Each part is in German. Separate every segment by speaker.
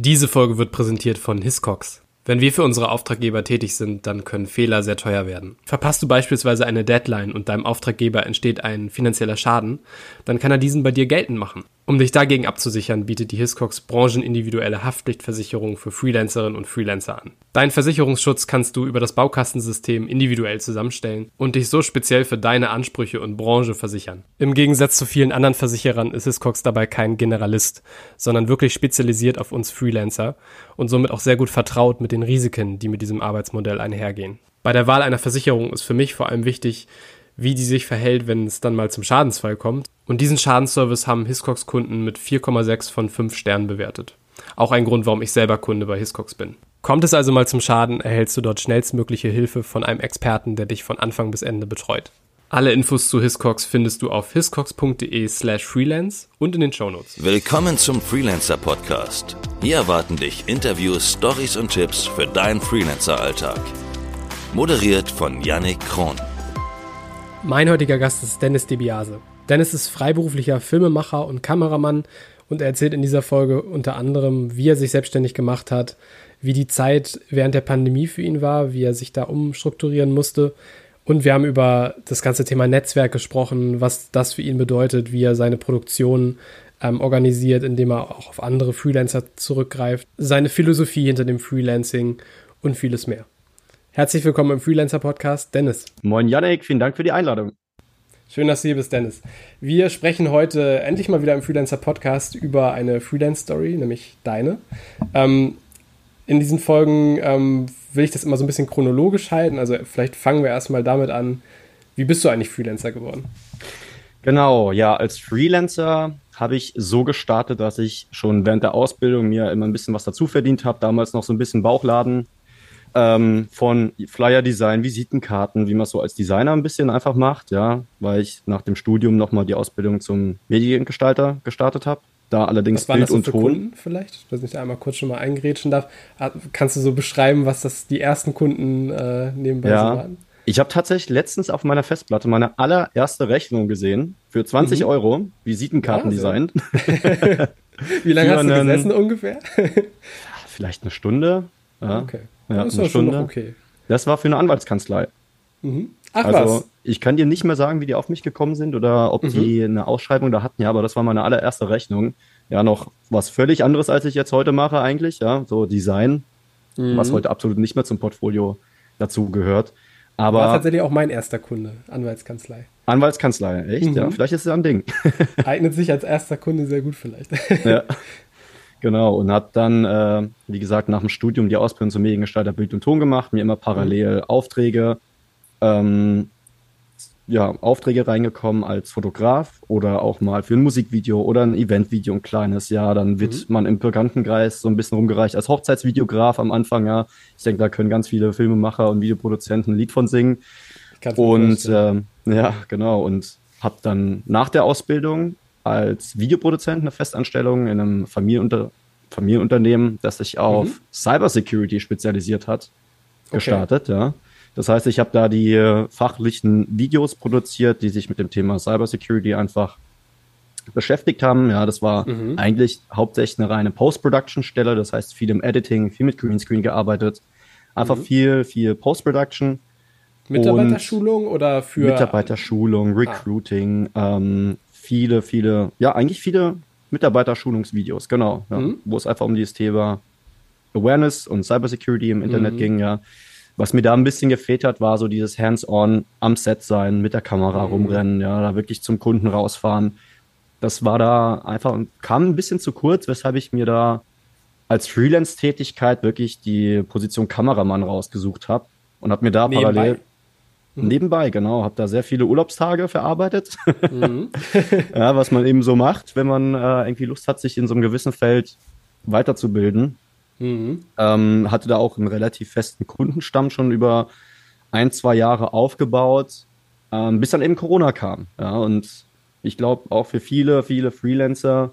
Speaker 1: Diese Folge wird präsentiert von Hiscox. Wenn wir für unsere Auftraggeber tätig sind, dann können Fehler sehr teuer werden. Verpasst du beispielsweise eine Deadline und deinem Auftraggeber entsteht ein finanzieller Schaden, dann kann er diesen bei dir geltend machen. Um dich dagegen abzusichern, bietet die Hiscox branchenindividuelle Haftpflichtversicherung für Freelancerinnen und Freelancer an. Deinen Versicherungsschutz kannst du über das Baukastensystem individuell zusammenstellen und dich so speziell für deine Ansprüche und Branche versichern. Im Gegensatz zu vielen anderen Versicherern ist Hiscox dabei kein Generalist, sondern wirklich spezialisiert auf uns Freelancer und somit auch sehr gut vertraut mit den Risiken, die mit diesem Arbeitsmodell einhergehen. Bei der Wahl einer Versicherung ist für mich vor allem wichtig, wie die sich verhält, wenn es dann mal zum Schadensfall kommt. Und diesen Schadensservice haben Hiscox-Kunden mit 4,6 von 5 Sternen bewertet. Auch ein Grund, warum ich selber Kunde bei Hiscox bin. Kommt es also mal zum Schaden, erhältst du dort schnellstmögliche Hilfe von einem Experten, der dich von Anfang bis Ende betreut. Alle Infos zu Hiscox findest du auf hiscox.de slash freelance und in den Shownotes.
Speaker 2: Willkommen zum Freelancer Podcast. Hier erwarten dich Interviews, Stories und Tipps für deinen Freelancer-Alltag. Moderiert von Yannick Kron.
Speaker 1: Mein heutiger Gast ist Dennis DeBiase. Dennis ist freiberuflicher Filmemacher und Kameramann und er erzählt in dieser Folge unter anderem, wie er sich selbstständig gemacht hat, wie die Zeit während der Pandemie für ihn war, wie er sich da umstrukturieren musste. Und wir haben über das ganze Thema Netzwerk gesprochen, was das für ihn bedeutet, wie er seine Produktion ähm, organisiert, indem er auch auf andere Freelancer zurückgreift, seine Philosophie hinter dem Freelancing und vieles mehr. Herzlich willkommen im Freelancer Podcast, Dennis.
Speaker 3: Moin Janik, vielen Dank für die Einladung.
Speaker 1: Schön, dass du hier bist, Dennis. Wir sprechen heute endlich mal wieder im Freelancer Podcast über eine Freelance Story, nämlich deine. Ähm, in diesen Folgen ähm, will ich das immer so ein bisschen chronologisch halten. Also vielleicht fangen wir erstmal damit an. Wie bist du eigentlich Freelancer geworden?
Speaker 3: Genau, ja, als Freelancer habe ich so gestartet, dass ich schon während der Ausbildung mir immer ein bisschen was dazu verdient habe. Damals noch so ein bisschen Bauchladen ähm, von Flyer-Design, Visitenkarten, wie man so als Designer ein bisschen einfach macht, ja, weil ich nach dem Studium nochmal die Ausbildung zum Mediengestalter gestartet habe. Da allerdings
Speaker 1: was Bild und Ton. Kunden vielleicht, dass ich da einmal kurz schon mal eingrätschen darf. Ah, kannst du so beschreiben, was das die ersten Kunden äh, nebenbei
Speaker 3: ja. so waren? Ich habe tatsächlich letztens auf meiner Festplatte meine allererste Rechnung gesehen für 20 mhm. Euro, Visitenkarten designt.
Speaker 1: Wie lange hast du gesessen ungefähr?
Speaker 3: vielleicht eine Stunde.
Speaker 1: Ja. Okay.
Speaker 3: Ja, das ist Stunde. okay. Das war für eine Anwaltskanzlei.
Speaker 1: Mhm. Ach
Speaker 3: also,
Speaker 1: was.
Speaker 3: ich kann dir nicht mehr sagen, wie die auf mich gekommen sind oder ob mhm. die eine Ausschreibung da hatten, ja, aber das war meine allererste Rechnung. Ja, noch was völlig anderes, als ich jetzt heute mache eigentlich, ja, so Design, mhm. was heute absolut nicht mehr zum Portfolio dazu gehört. Aber
Speaker 1: war tatsächlich auch mein erster Kunde, Anwaltskanzlei.
Speaker 3: Anwaltskanzlei, echt? Ja, mhm. vielleicht ist es ein Ding.
Speaker 1: Eignet sich als erster Kunde sehr gut vielleicht.
Speaker 3: ja. Genau, und habe dann, äh, wie gesagt, nach dem Studium die Ausbildung zum Mediengestalter Bild und Ton gemacht, mir immer parallel mhm. Aufträge, ähm, ja, Aufträge reingekommen als Fotograf oder auch mal für ein Musikvideo oder ein Eventvideo, ein kleines, ja, dann wird mhm. man im Bekanntenkreis so ein bisschen rumgereicht als Hochzeitsvideograf am Anfang, ja. Ich denke, da können ganz viele Filmemacher und Videoproduzenten ein Lied von singen. Und äh, ja, genau, und habe dann nach der Ausbildung als Videoproduzent eine Festanstellung in einem Familienunter Familienunternehmen, das sich auf mhm. Cybersecurity spezialisiert hat, gestartet, okay. ja. Das heißt, ich habe da die fachlichen Videos produziert, die sich mit dem Thema Cybersecurity einfach beschäftigt haben. Ja, das war mhm. eigentlich hauptsächlich eine reine Post-Production-Stelle, das heißt viel im Editing, viel mit Greenscreen gearbeitet. Einfach mhm. viel, viel Post-Production.
Speaker 1: Mitarbeiterschulung oder für
Speaker 3: Mitarbeiterschulung, ah. Recruiting, ah. ähm, viele, viele, ja, eigentlich viele Mitarbeiterschulungsvideos, genau, ja, mhm. wo es einfach um dieses Thema Awareness und Cybersecurity im Internet mhm. ging, ja. Was mir da ein bisschen gefehlt hat, war so dieses Hands-on am Set sein, mit der Kamera mhm. rumrennen, ja, da wirklich zum Kunden rausfahren. Das war da einfach, kam ein bisschen zu kurz, weshalb ich mir da als Freelance-Tätigkeit wirklich die Position Kameramann rausgesucht habe und habe mir da Nebenbei. parallel Mhm. Nebenbei, genau. Habe da sehr viele Urlaubstage verarbeitet. Mhm. ja, was man eben so macht, wenn man äh, irgendwie Lust hat, sich in so einem gewissen Feld weiterzubilden. Mhm. Ähm, hatte da auch einen relativ festen Kundenstamm schon über ein, zwei Jahre aufgebaut, ähm, bis dann eben Corona kam. Ja, und ich glaube auch für viele, viele Freelancer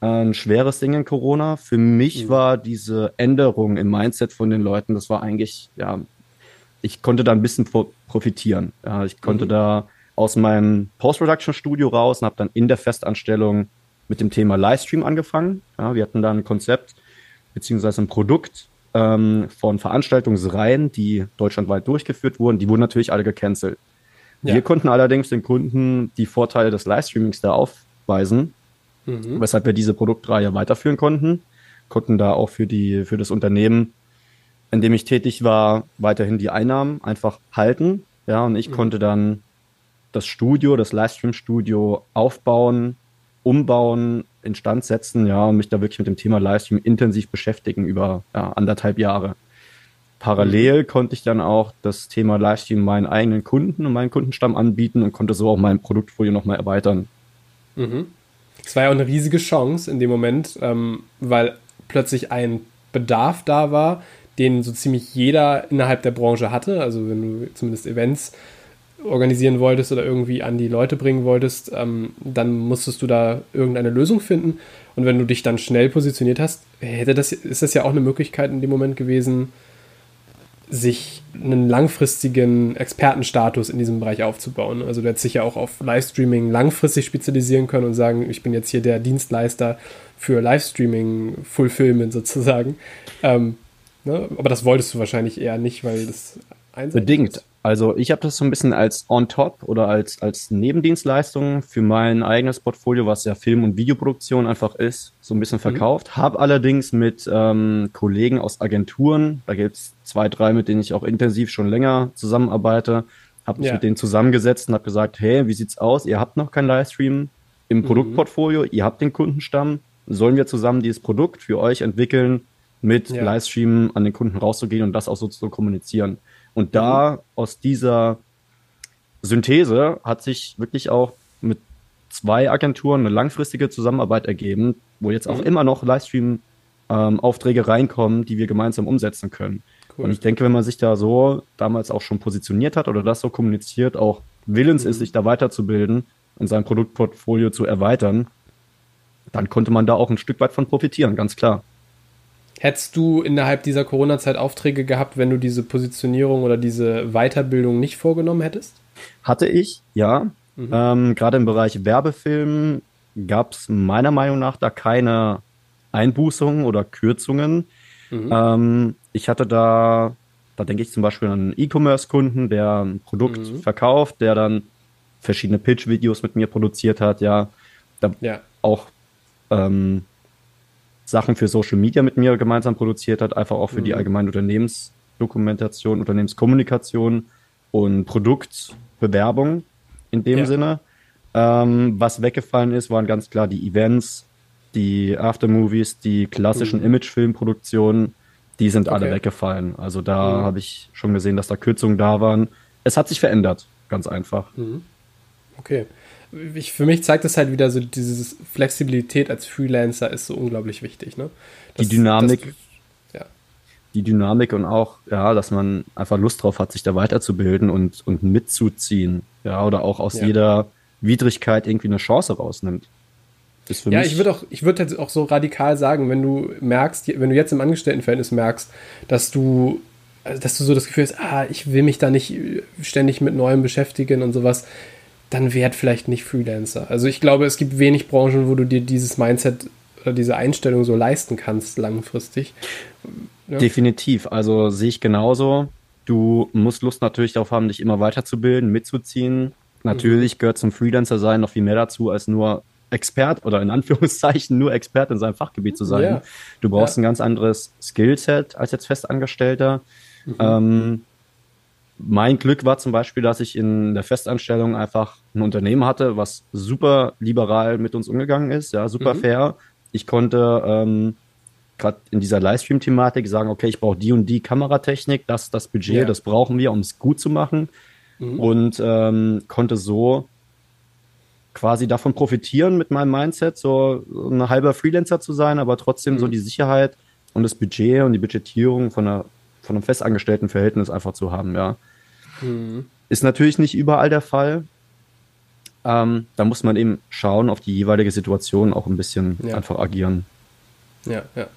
Speaker 3: äh, ein schweres Ding in Corona. Für mich mhm. war diese Änderung im Mindset von den Leuten, das war eigentlich ja ich konnte da ein bisschen profitieren. Ja, ich konnte mhm. da aus meinem Post-Production-Studio raus und habe dann in der Festanstellung mit dem Thema Livestream angefangen. Ja, wir hatten da ein Konzept. beziehungsweise ein Produkt ähm, von Veranstaltungsreihen, die deutschlandweit durchgeführt wurden. Die wurden natürlich alle gecancelt. Ja. Wir konnten allerdings den Kunden die Vorteile des Livestreamings da aufweisen, mhm. weshalb wir diese Produktreihe weiterführen konnten, konnten da auch für die, für das Unternehmen, in dem ich tätig war, weiterhin die Einnahmen einfach halten. Ja, und ich mhm. konnte dann das Studio, das Livestream-Studio aufbauen, umbauen, instand setzen, ja, und mich da wirklich mit dem Thema Livestream intensiv beschäftigen über ja, anderthalb Jahre. Parallel mhm. konnte ich dann auch das Thema Livestream meinen eigenen Kunden und meinen Kundenstamm anbieten und konnte so auch mein Produktfolio nochmal erweitern.
Speaker 1: Mhm. Es war ja auch eine riesige Chance in dem Moment, ähm, weil plötzlich ein Bedarf da war, den so ziemlich jeder innerhalb der Branche hatte. Also wenn du zumindest Events organisieren wolltest oder irgendwie an die Leute bringen wolltest, ähm, dann musstest du da irgendeine Lösung finden. Und wenn du dich dann schnell positioniert hast, hätte das, ist das ja auch eine Möglichkeit in dem Moment gewesen, sich einen langfristigen Expertenstatus in diesem Bereich aufzubauen. Also du hättest sich ja auch auf Livestreaming langfristig spezialisieren können und sagen, ich bin jetzt hier der Dienstleister für Livestreaming Fulfillment sozusagen. Ähm, ne? Aber das wolltest du wahrscheinlich eher nicht, weil das
Speaker 3: Bedingt. Ist. Also ich habe das so ein bisschen als on-top oder als, als Nebendienstleistung für mein eigenes Portfolio, was ja Film- und Videoproduktion einfach ist, so ein bisschen mhm. verkauft. Mhm. Habe allerdings mit ähm, Kollegen aus Agenturen, da gibt es zwei, drei, mit denen ich auch intensiv schon länger zusammenarbeite, habe mich ja. mit denen zusammengesetzt und habe gesagt, hey, wie sieht's aus? Ihr habt noch kein Livestream im mhm. Produktportfolio, ihr habt den Kundenstamm, sollen wir zusammen dieses Produkt für euch entwickeln, mit ja. Livestream an den Kunden rauszugehen und das auch so zu kommunizieren. Und da mhm. aus dieser Synthese hat sich wirklich auch mit zwei Agenturen eine langfristige Zusammenarbeit ergeben, wo jetzt auch mhm. immer noch Livestream-Aufträge ähm, reinkommen, die wir gemeinsam umsetzen können. Cool. Und ich denke, wenn man sich da so damals auch schon positioniert hat oder das so kommuniziert, auch willens mhm. ist, sich da weiterzubilden und sein Produktportfolio zu erweitern, dann konnte man da auch ein Stück weit von profitieren, ganz klar.
Speaker 1: Hättest du innerhalb dieser Corona-Zeit Aufträge gehabt, wenn du diese Positionierung oder diese Weiterbildung nicht vorgenommen hättest?
Speaker 3: Hatte ich, ja. Mhm. Ähm, Gerade im Bereich Werbefilm gab es meiner Meinung nach da keine Einbußungen oder Kürzungen. Mhm. Ähm, ich hatte da, da denke ich zum Beispiel an einen E-Commerce-Kunden, der ein Produkt mhm. verkauft, der dann verschiedene Pitch-Videos mit mir produziert hat, ja. Da ja. auch ähm, Sachen für Social Media mit mir gemeinsam produziert hat, einfach auch für mhm. die allgemeine Unternehmensdokumentation, Unternehmenskommunikation und Produktbewerbung in dem ja. Sinne. Ähm, was weggefallen ist, waren ganz klar die Events, die Aftermovies, die klassischen mhm. Imagefilmproduktionen, die sind okay. alle weggefallen. Also da mhm. habe ich schon gesehen, dass da Kürzungen da waren. Es hat sich verändert, ganz einfach. Mhm.
Speaker 1: Okay ich, für mich zeigt das halt wieder so, diese Flexibilität als Freelancer ist so unglaublich wichtig. Ne?
Speaker 3: Das, die Dynamik. Das, ja. Die Dynamik und auch, ja, dass man einfach Lust drauf hat, sich da weiterzubilden und, und mitzuziehen. Ja, oder auch aus ja. jeder Widrigkeit irgendwie eine Chance rausnimmt.
Speaker 1: ja, ich würde auch, ich würde halt auch so radikal sagen, wenn du merkst, wenn du jetzt im Angestelltenverhältnis merkst, dass du dass du so das Gefühl hast, ah, ich will mich da nicht ständig mit Neuem beschäftigen und sowas, dann werd vielleicht nicht Freelancer. Also ich glaube, es gibt wenig Branchen, wo du dir dieses Mindset oder diese Einstellung so leisten kannst langfristig.
Speaker 3: Ja. Definitiv. Also sehe ich genauso. Du musst Lust natürlich darauf haben, dich immer weiterzubilden, mitzuziehen. Natürlich mhm. gehört zum Freelancer sein noch viel mehr dazu, als nur Expert oder in Anführungszeichen nur Expert in seinem Fachgebiet zu sein. Ja. Du brauchst ja. ein ganz anderes Skillset als jetzt Festangestellter. Mhm. Ähm, mein Glück war zum Beispiel, dass ich in der Festanstellung einfach ein Unternehmen hatte, was super liberal mit uns umgegangen ist, ja, super mhm. fair. Ich konnte ähm, gerade in dieser Livestream-Thematik sagen, okay, ich brauche die und die Kameratechnik, das, das Budget, ja. das brauchen wir, um es gut zu machen. Mhm. Und ähm, konnte so quasi davon profitieren mit meinem Mindset, so ein halber Freelancer zu sein, aber trotzdem mhm. so die Sicherheit und das Budget und die Budgetierung von einer von einem festangestellten Verhältnis einfach zu haben, ja. Mhm. Ist natürlich nicht überall der Fall. Ähm, da muss man eben schauen, auf die jeweilige Situation auch ein bisschen ja. einfach agieren.
Speaker 1: Ja, ja.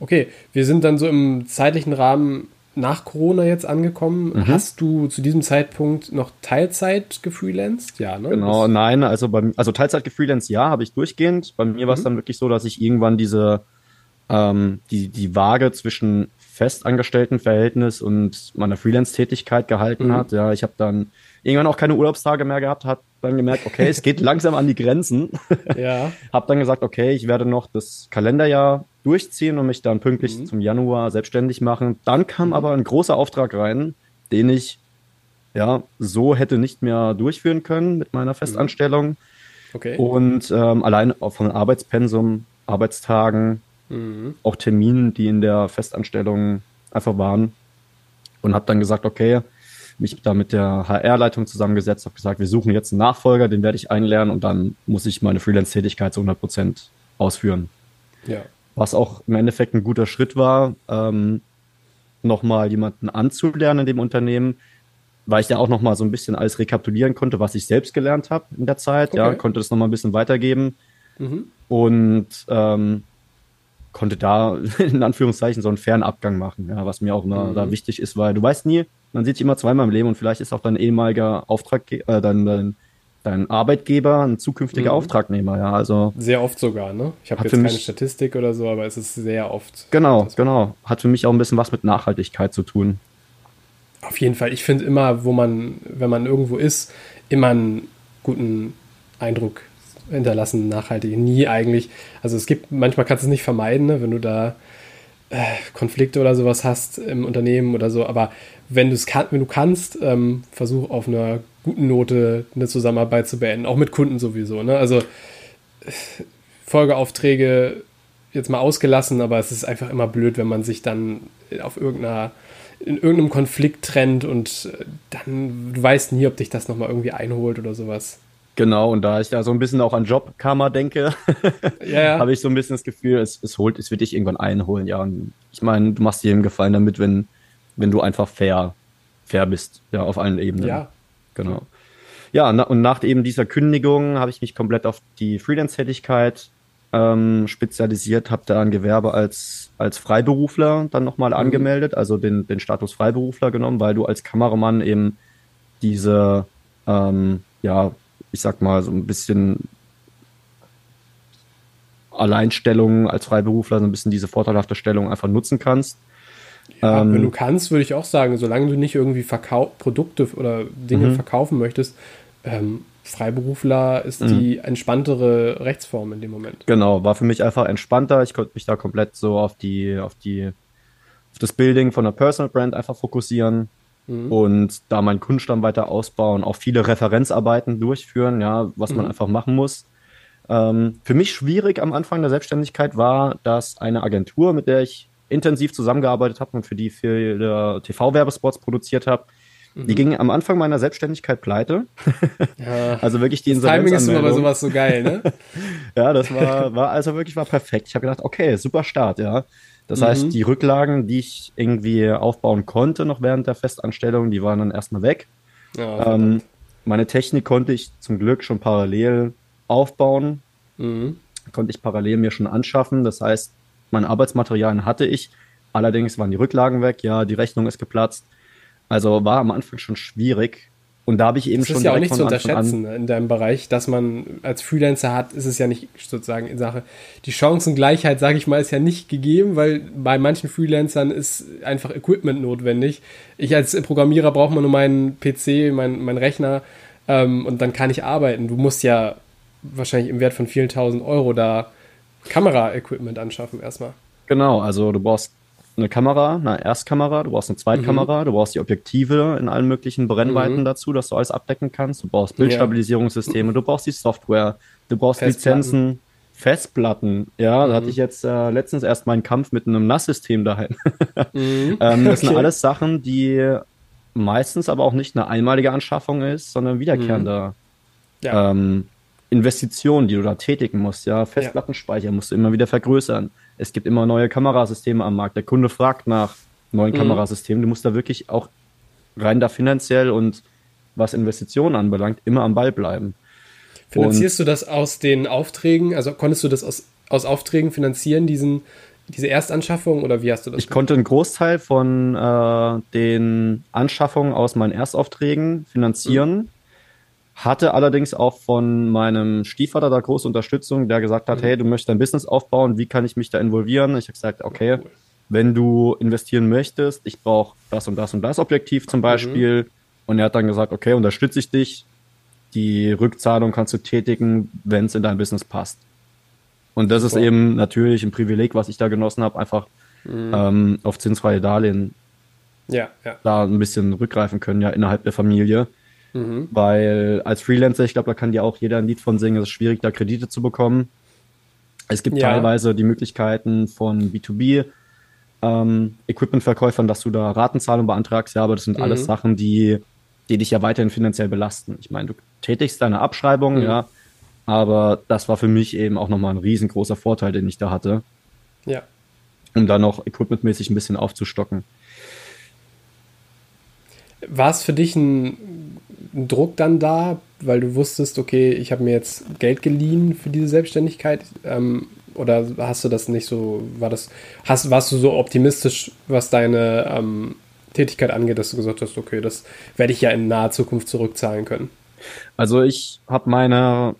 Speaker 1: Okay, wir sind dann so im zeitlichen Rahmen nach Corona jetzt angekommen. Mhm. Hast du zu diesem Zeitpunkt noch Teilzeit gefreelanced?
Speaker 3: Ja, ne? Genau, das nein, also, beim, also Teilzeit gefreelanced, ja, habe ich durchgehend. Bei mir mhm. war es dann wirklich so, dass ich irgendwann diese ähm, die, die Waage zwischen Festangestelltenverhältnis und meiner Freelance-Tätigkeit gehalten mhm. hat. Ja, ich habe dann irgendwann auch keine Urlaubstage mehr gehabt, habe dann gemerkt, okay, es geht langsam an die Grenzen. Ja. habe dann gesagt, okay, ich werde noch das Kalenderjahr durchziehen und mich dann pünktlich mhm. zum Januar selbstständig machen. Dann kam mhm. aber ein großer Auftrag rein, den ich ja so hätte nicht mehr durchführen können mit meiner Festanstellung. Okay. Und ähm, allein von Arbeitspensum, Arbeitstagen, mhm. auch Terminen, die in der Festanstellung einfach waren. Und habe dann gesagt, okay, mich da mit der HR-Leitung zusammengesetzt, habe gesagt, wir suchen jetzt einen Nachfolger, den werde ich einlernen und dann muss ich meine Freelance-Tätigkeit zu 100 Prozent ausführen. Ja. Was auch im Endeffekt ein guter Schritt war, ähm, nochmal jemanden anzulernen in dem Unternehmen, weil ich da auch nochmal so ein bisschen alles rekapitulieren konnte, was ich selbst gelernt habe in der Zeit. Okay. Ja, konnte das nochmal ein bisschen weitergeben. Mhm. Und ähm, konnte da in Anführungszeichen so einen fairen Abgang machen, ja, was mir auch immer mhm. da wichtig ist, weil du weißt nie, man sieht sich immer zweimal im Leben und vielleicht ist auch dein ehemaliger Auftraggeber, äh, dein, dein, dein Arbeitgeber ein zukünftiger mhm. Auftragnehmer, ja, also.
Speaker 1: Sehr oft sogar, ne? Ich habe jetzt keine mich, Statistik oder so, aber es ist sehr oft.
Speaker 3: Genau, genau. Hat für mich auch ein bisschen was mit Nachhaltigkeit zu tun.
Speaker 1: Auf jeden Fall. Ich finde immer, wo man, wenn man irgendwo ist, immer einen guten Eindruck hinterlassen, nachhaltig. Nie eigentlich. Also es gibt, manchmal kannst du es nicht vermeiden, ne, wenn du da äh, Konflikte oder sowas hast im Unternehmen oder so, aber wenn kann, wenn du kannst, ähm, versuch auf einer guten Note eine Zusammenarbeit zu beenden, auch mit Kunden sowieso. Ne? Also Folgeaufträge jetzt mal ausgelassen, aber es ist einfach immer blöd, wenn man sich dann auf irgendeiner in irgendeinem Konflikt trennt und äh, dann du weißt nie, ob dich das nochmal irgendwie einholt oder sowas.
Speaker 3: Genau, und da ich da so ein bisschen auch an Jobkarma denke, ja, habe ich so ein bisschen das Gefühl, es, es holt, es wird dich irgendwann einholen, ja. Und ich meine, du machst dir einen Gefallen damit, wenn, wenn du einfach fair, fair bist, ja, auf allen Ebenen. Ja. Genau. Ja, na, und nach eben dieser Kündigung habe ich mich komplett auf die Freelance-Tätigkeit ähm, spezialisiert, habe da ein Gewerbe als, als Freiberufler dann nochmal mhm. angemeldet, also den, den Status Freiberufler genommen, weil du als Kameramann eben diese, ähm, ja, ich sag mal, so ein bisschen Alleinstellung als Freiberufler, so ein bisschen diese vorteilhafte Stellung einfach nutzen kannst.
Speaker 1: Ja, ähm, wenn du kannst, würde ich auch sagen, solange du nicht irgendwie Verkau Produkte oder Dinge mhm. verkaufen möchtest, ähm, Freiberufler ist die mhm. entspanntere Rechtsform in dem Moment.
Speaker 3: Genau, war für mich einfach entspannter. Ich konnte mich da komplett so auf die, auf die, auf das Building von der Personal Brand einfach fokussieren mhm. und da meinen Kundenstamm weiter ausbauen, auch viele Referenzarbeiten durchführen, ja, was mhm. man einfach machen muss. Ähm, für mich schwierig am Anfang der Selbstständigkeit war, dass eine Agentur, mit der ich intensiv zusammengearbeitet habe und für die viele TV-Werbespots produziert habe, mhm. die ging am Anfang meiner Selbstständigkeit pleite. Ja. also wirklich die
Speaker 1: Insolvenz. Timing ist immer bei sowas so geil, ne?
Speaker 3: ja, das war, war also wirklich war perfekt. Ich habe gedacht, okay, super Start, ja. Das mhm. heißt, die Rücklagen, die ich irgendwie aufbauen konnte, noch während der Festanstellung, die waren dann erstmal weg. Ja, ähm, meine Technik konnte ich zum Glück schon parallel aufbauen. Mhm. Konnte ich parallel mir schon anschaffen. Das heißt, meine Arbeitsmaterialien hatte ich. Allerdings waren die Rücklagen weg. Ja, die Rechnung ist geplatzt. Also war am Anfang schon schwierig. Und da habe ich eben
Speaker 1: das
Speaker 3: schon.
Speaker 1: ist ja auch nicht zu unterschätzen in deinem Bereich, dass man als Freelancer hat, ist es ja nicht sozusagen in Sache. Die Chancengleichheit, sage ich mal, ist ja nicht gegeben, weil bei manchen Freelancern ist einfach Equipment notwendig. Ich als Programmierer brauche nur meinen PC, meinen mein Rechner ähm, und dann kann ich arbeiten. Du musst ja wahrscheinlich im Wert von vielen tausend Euro da Kamera-Equipment anschaffen erstmal.
Speaker 3: Genau, also du brauchst eine Kamera, eine Erstkamera, du brauchst eine Zweitkamera, mhm. du brauchst die Objektive in allen möglichen Brennweiten mhm. dazu, dass du alles abdecken kannst. Du brauchst Bildstabilisierungssysteme, ja. du brauchst die Software, du brauchst Festplatten. Lizenzen, Festplatten. Ja, mhm. da hatte ich jetzt äh, letztens erst meinen Kampf mit einem NAS-System daheim. Mhm. ähm, das okay. sind alles Sachen, die meistens aber auch nicht eine einmalige Anschaffung ist, sondern wiederkehrende mhm. ja. ähm, Investitionen, die du da tätigen musst. Ja, Festplattenspeicher ja. musst du immer wieder vergrößern es gibt immer neue Kamerasysteme am Markt. Der Kunde fragt nach neuen mhm. Kamerasystemen. Du musst da wirklich auch rein da finanziell und was Investitionen anbelangt, immer am Ball bleiben.
Speaker 1: Finanzierst und, du das aus den Aufträgen? Also konntest du das aus, aus Aufträgen finanzieren, diesen, diese Erstanschaffung oder wie hast du das?
Speaker 3: Ich gemacht? konnte einen Großteil von äh, den Anschaffungen aus meinen Erstaufträgen finanzieren. Mhm Hatte allerdings auch von meinem Stiefvater da große Unterstützung, der gesagt hat, mhm. hey, du möchtest dein Business aufbauen, wie kann ich mich da involvieren? Ich habe gesagt, okay, cool. wenn du investieren möchtest, ich brauche das und das und das Objektiv zum mhm. Beispiel. Mhm. Und er hat dann gesagt, okay, unterstütze ich dich. Die Rückzahlung kannst du tätigen, wenn es in dein Business passt. Und das ist eben natürlich ein Privileg, was ich da genossen habe, einfach mhm. ähm, auf zinsfreie Darlehen
Speaker 1: ja, ja.
Speaker 3: da ein bisschen rückgreifen können, ja, innerhalb der Familie. Mhm. Weil als Freelancer, ich glaube, da kann dir auch jeder ein Lied von singen, es ist schwierig, da Kredite zu bekommen. Es gibt ja. teilweise die Möglichkeiten von B2B ähm, Equipment-Verkäufern, dass du da Ratenzahlung beantragst, ja, aber das sind mhm. alles Sachen, die, die dich ja weiterhin finanziell belasten. Ich meine, du tätigst deine Abschreibung, mhm. ja, aber das war für mich eben auch nochmal ein riesengroßer Vorteil, den ich da hatte.
Speaker 1: Ja.
Speaker 3: Um da noch equipmentmäßig ein bisschen aufzustocken.
Speaker 1: War es für dich ein, ein, Druck dann da, weil du wusstest, okay, ich habe mir jetzt Geld geliehen für diese Selbstständigkeit? Ähm, oder hast du das nicht so, war das, hast, warst du so optimistisch, was deine ähm, Tätigkeit angeht, dass du gesagt hast, okay, das werde ich ja in naher Zukunft zurückzahlen können?
Speaker 3: Also ich habe meine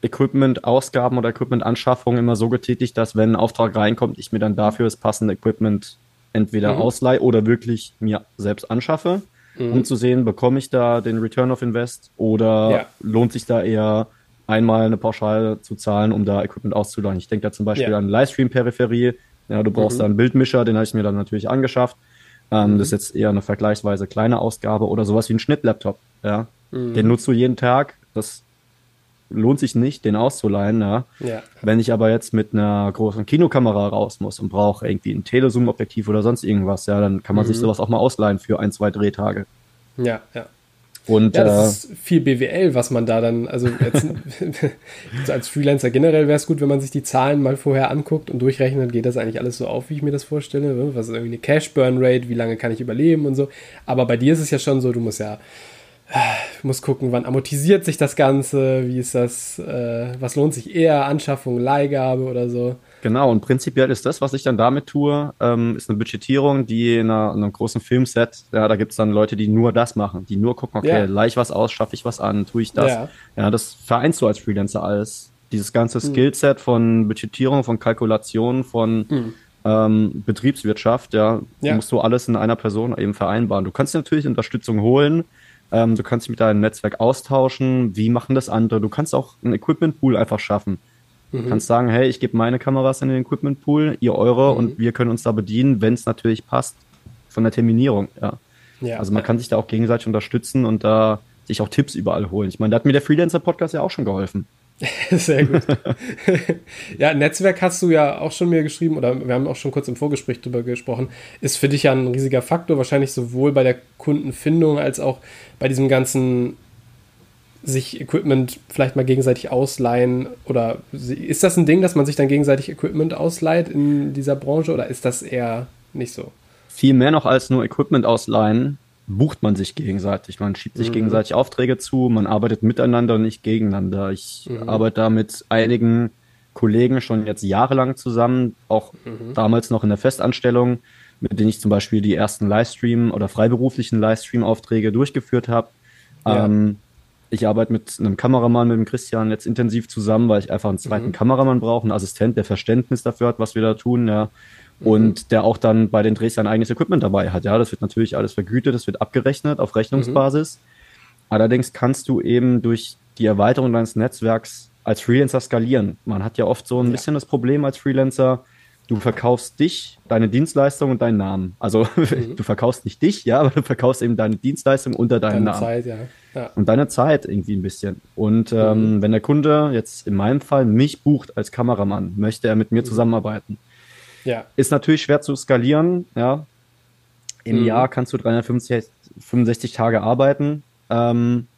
Speaker 3: Equipment-Ausgaben oder Equipment-Anschaffungen immer so getätigt, dass wenn ein Auftrag reinkommt, ich mir dann dafür das passende Equipment entweder mhm. ausleihe oder wirklich mir selbst anschaffe mhm. um zu sehen, bekomme ich da den Return of Invest oder ja. lohnt sich da eher einmal eine Pauschale zu zahlen, um da Equipment auszuleihen. Ich denke da zum Beispiel ja. an Livestream-Peripherie. Ja, du brauchst mhm. da einen Bildmischer, den habe ich mir dann natürlich angeschafft. Ähm, mhm. Das ist jetzt eher eine vergleichsweise kleine Ausgabe oder sowas wie ein Schnittlaptop. Ja, mhm. den nutzt du jeden Tag. Das lohnt sich nicht, den auszuleihen. Ja? ja. Wenn ich aber jetzt mit einer großen Kinokamera raus muss und brauche irgendwie ein Telezoom-Objektiv oder sonst irgendwas, ja, dann kann man mhm. sich sowas auch mal ausleihen für ein, zwei Drehtage.
Speaker 1: Ja, ja.
Speaker 3: Und,
Speaker 1: ja, das äh, ist viel BWL, was man da dann, also jetzt, als Freelancer generell wäre es gut, wenn man sich die Zahlen mal vorher anguckt und durchrechnet, geht das eigentlich alles so auf, wie ich mir das vorstelle. Ne? Was ist irgendwie eine Cash Burn Rate, wie lange kann ich überleben und so. Aber bei dir ist es ja schon so, du musst ja ich muss gucken, wann amortisiert sich das Ganze, wie ist das, äh, was lohnt sich eher, Anschaffung, Leihgabe oder so.
Speaker 3: Genau, und prinzipiell ist das, was ich dann damit tue, ähm, ist eine Budgetierung, die in, einer, in einem großen Filmset, ja, da gibt es dann Leute, die nur das machen, die nur gucken, okay, ja. leih ich was aus, schaffe ich was an, tue ich das. Ja. ja, das vereinst du als Freelancer alles. Dieses ganze mhm. Skillset von Budgetierung, von Kalkulation, von mhm. ähm, Betriebswirtschaft, ja, ja, musst du alles in einer Person eben vereinbaren. Du kannst natürlich Unterstützung holen, ähm, du kannst dich mit deinem Netzwerk austauschen. Wie machen das andere? Du kannst auch einen Equipment Pool einfach schaffen. Mhm. Du kannst sagen, hey, ich gebe meine Kameras in den Equipment Pool, ihr eure mhm. und wir können uns da bedienen, wenn es natürlich passt von der Terminierung. Ja. ja also man kann sich da auch gegenseitig unterstützen und da sich auch Tipps überall holen. Ich meine, da hat mir der Freelancer Podcast ja auch schon geholfen.
Speaker 1: Sehr gut. ja, Netzwerk hast du ja auch schon mir geschrieben, oder wir haben auch schon kurz im Vorgespräch drüber gesprochen, ist für dich ja ein riesiger Faktor, wahrscheinlich sowohl bei der Kundenfindung als auch bei diesem ganzen sich Equipment vielleicht mal gegenseitig ausleihen oder ist das ein Ding, dass man sich dann gegenseitig Equipment ausleiht in dieser Branche oder ist das eher nicht so?
Speaker 3: Viel mehr noch als nur Equipment ausleihen bucht man sich gegenseitig. Man schiebt sich mhm. gegenseitig Aufträge zu, man arbeitet miteinander und nicht gegeneinander. Ich mhm. arbeite da mit einigen Kollegen schon jetzt jahrelang zusammen, auch mhm. damals noch in der Festanstellung, mit denen ich zum Beispiel die ersten Livestream- oder freiberuflichen Livestream-Aufträge durchgeführt habe. Ja. Ähm, ich arbeite mit einem Kameramann, mit dem Christian, jetzt intensiv zusammen, weil ich einfach einen zweiten mhm. Kameramann brauche, einen Assistent, der Verständnis dafür hat, was wir da tun. Ja und der auch dann bei den Drehs sein eigenes Equipment dabei hat. Ja, das wird natürlich alles vergütet, das wird abgerechnet auf Rechnungsbasis. Mhm. Allerdings kannst du eben durch die Erweiterung deines Netzwerks als Freelancer skalieren. Man hat ja oft so ein ja. bisschen das Problem als Freelancer, du verkaufst dich, deine Dienstleistung und deinen Namen. Also mhm. du verkaufst nicht dich, ja, aber du verkaufst eben deine Dienstleistung unter deinen deine Namen. Zeit, ja. ja. Und deine Zeit irgendwie ein bisschen. Und ähm, mhm. wenn der Kunde jetzt in meinem Fall mich bucht als Kameramann, möchte er mit mir mhm. zusammenarbeiten
Speaker 1: ja.
Speaker 3: Ist natürlich schwer zu skalieren, ja. Im mhm. Jahr kannst du 365 Tage arbeiten. Ähm,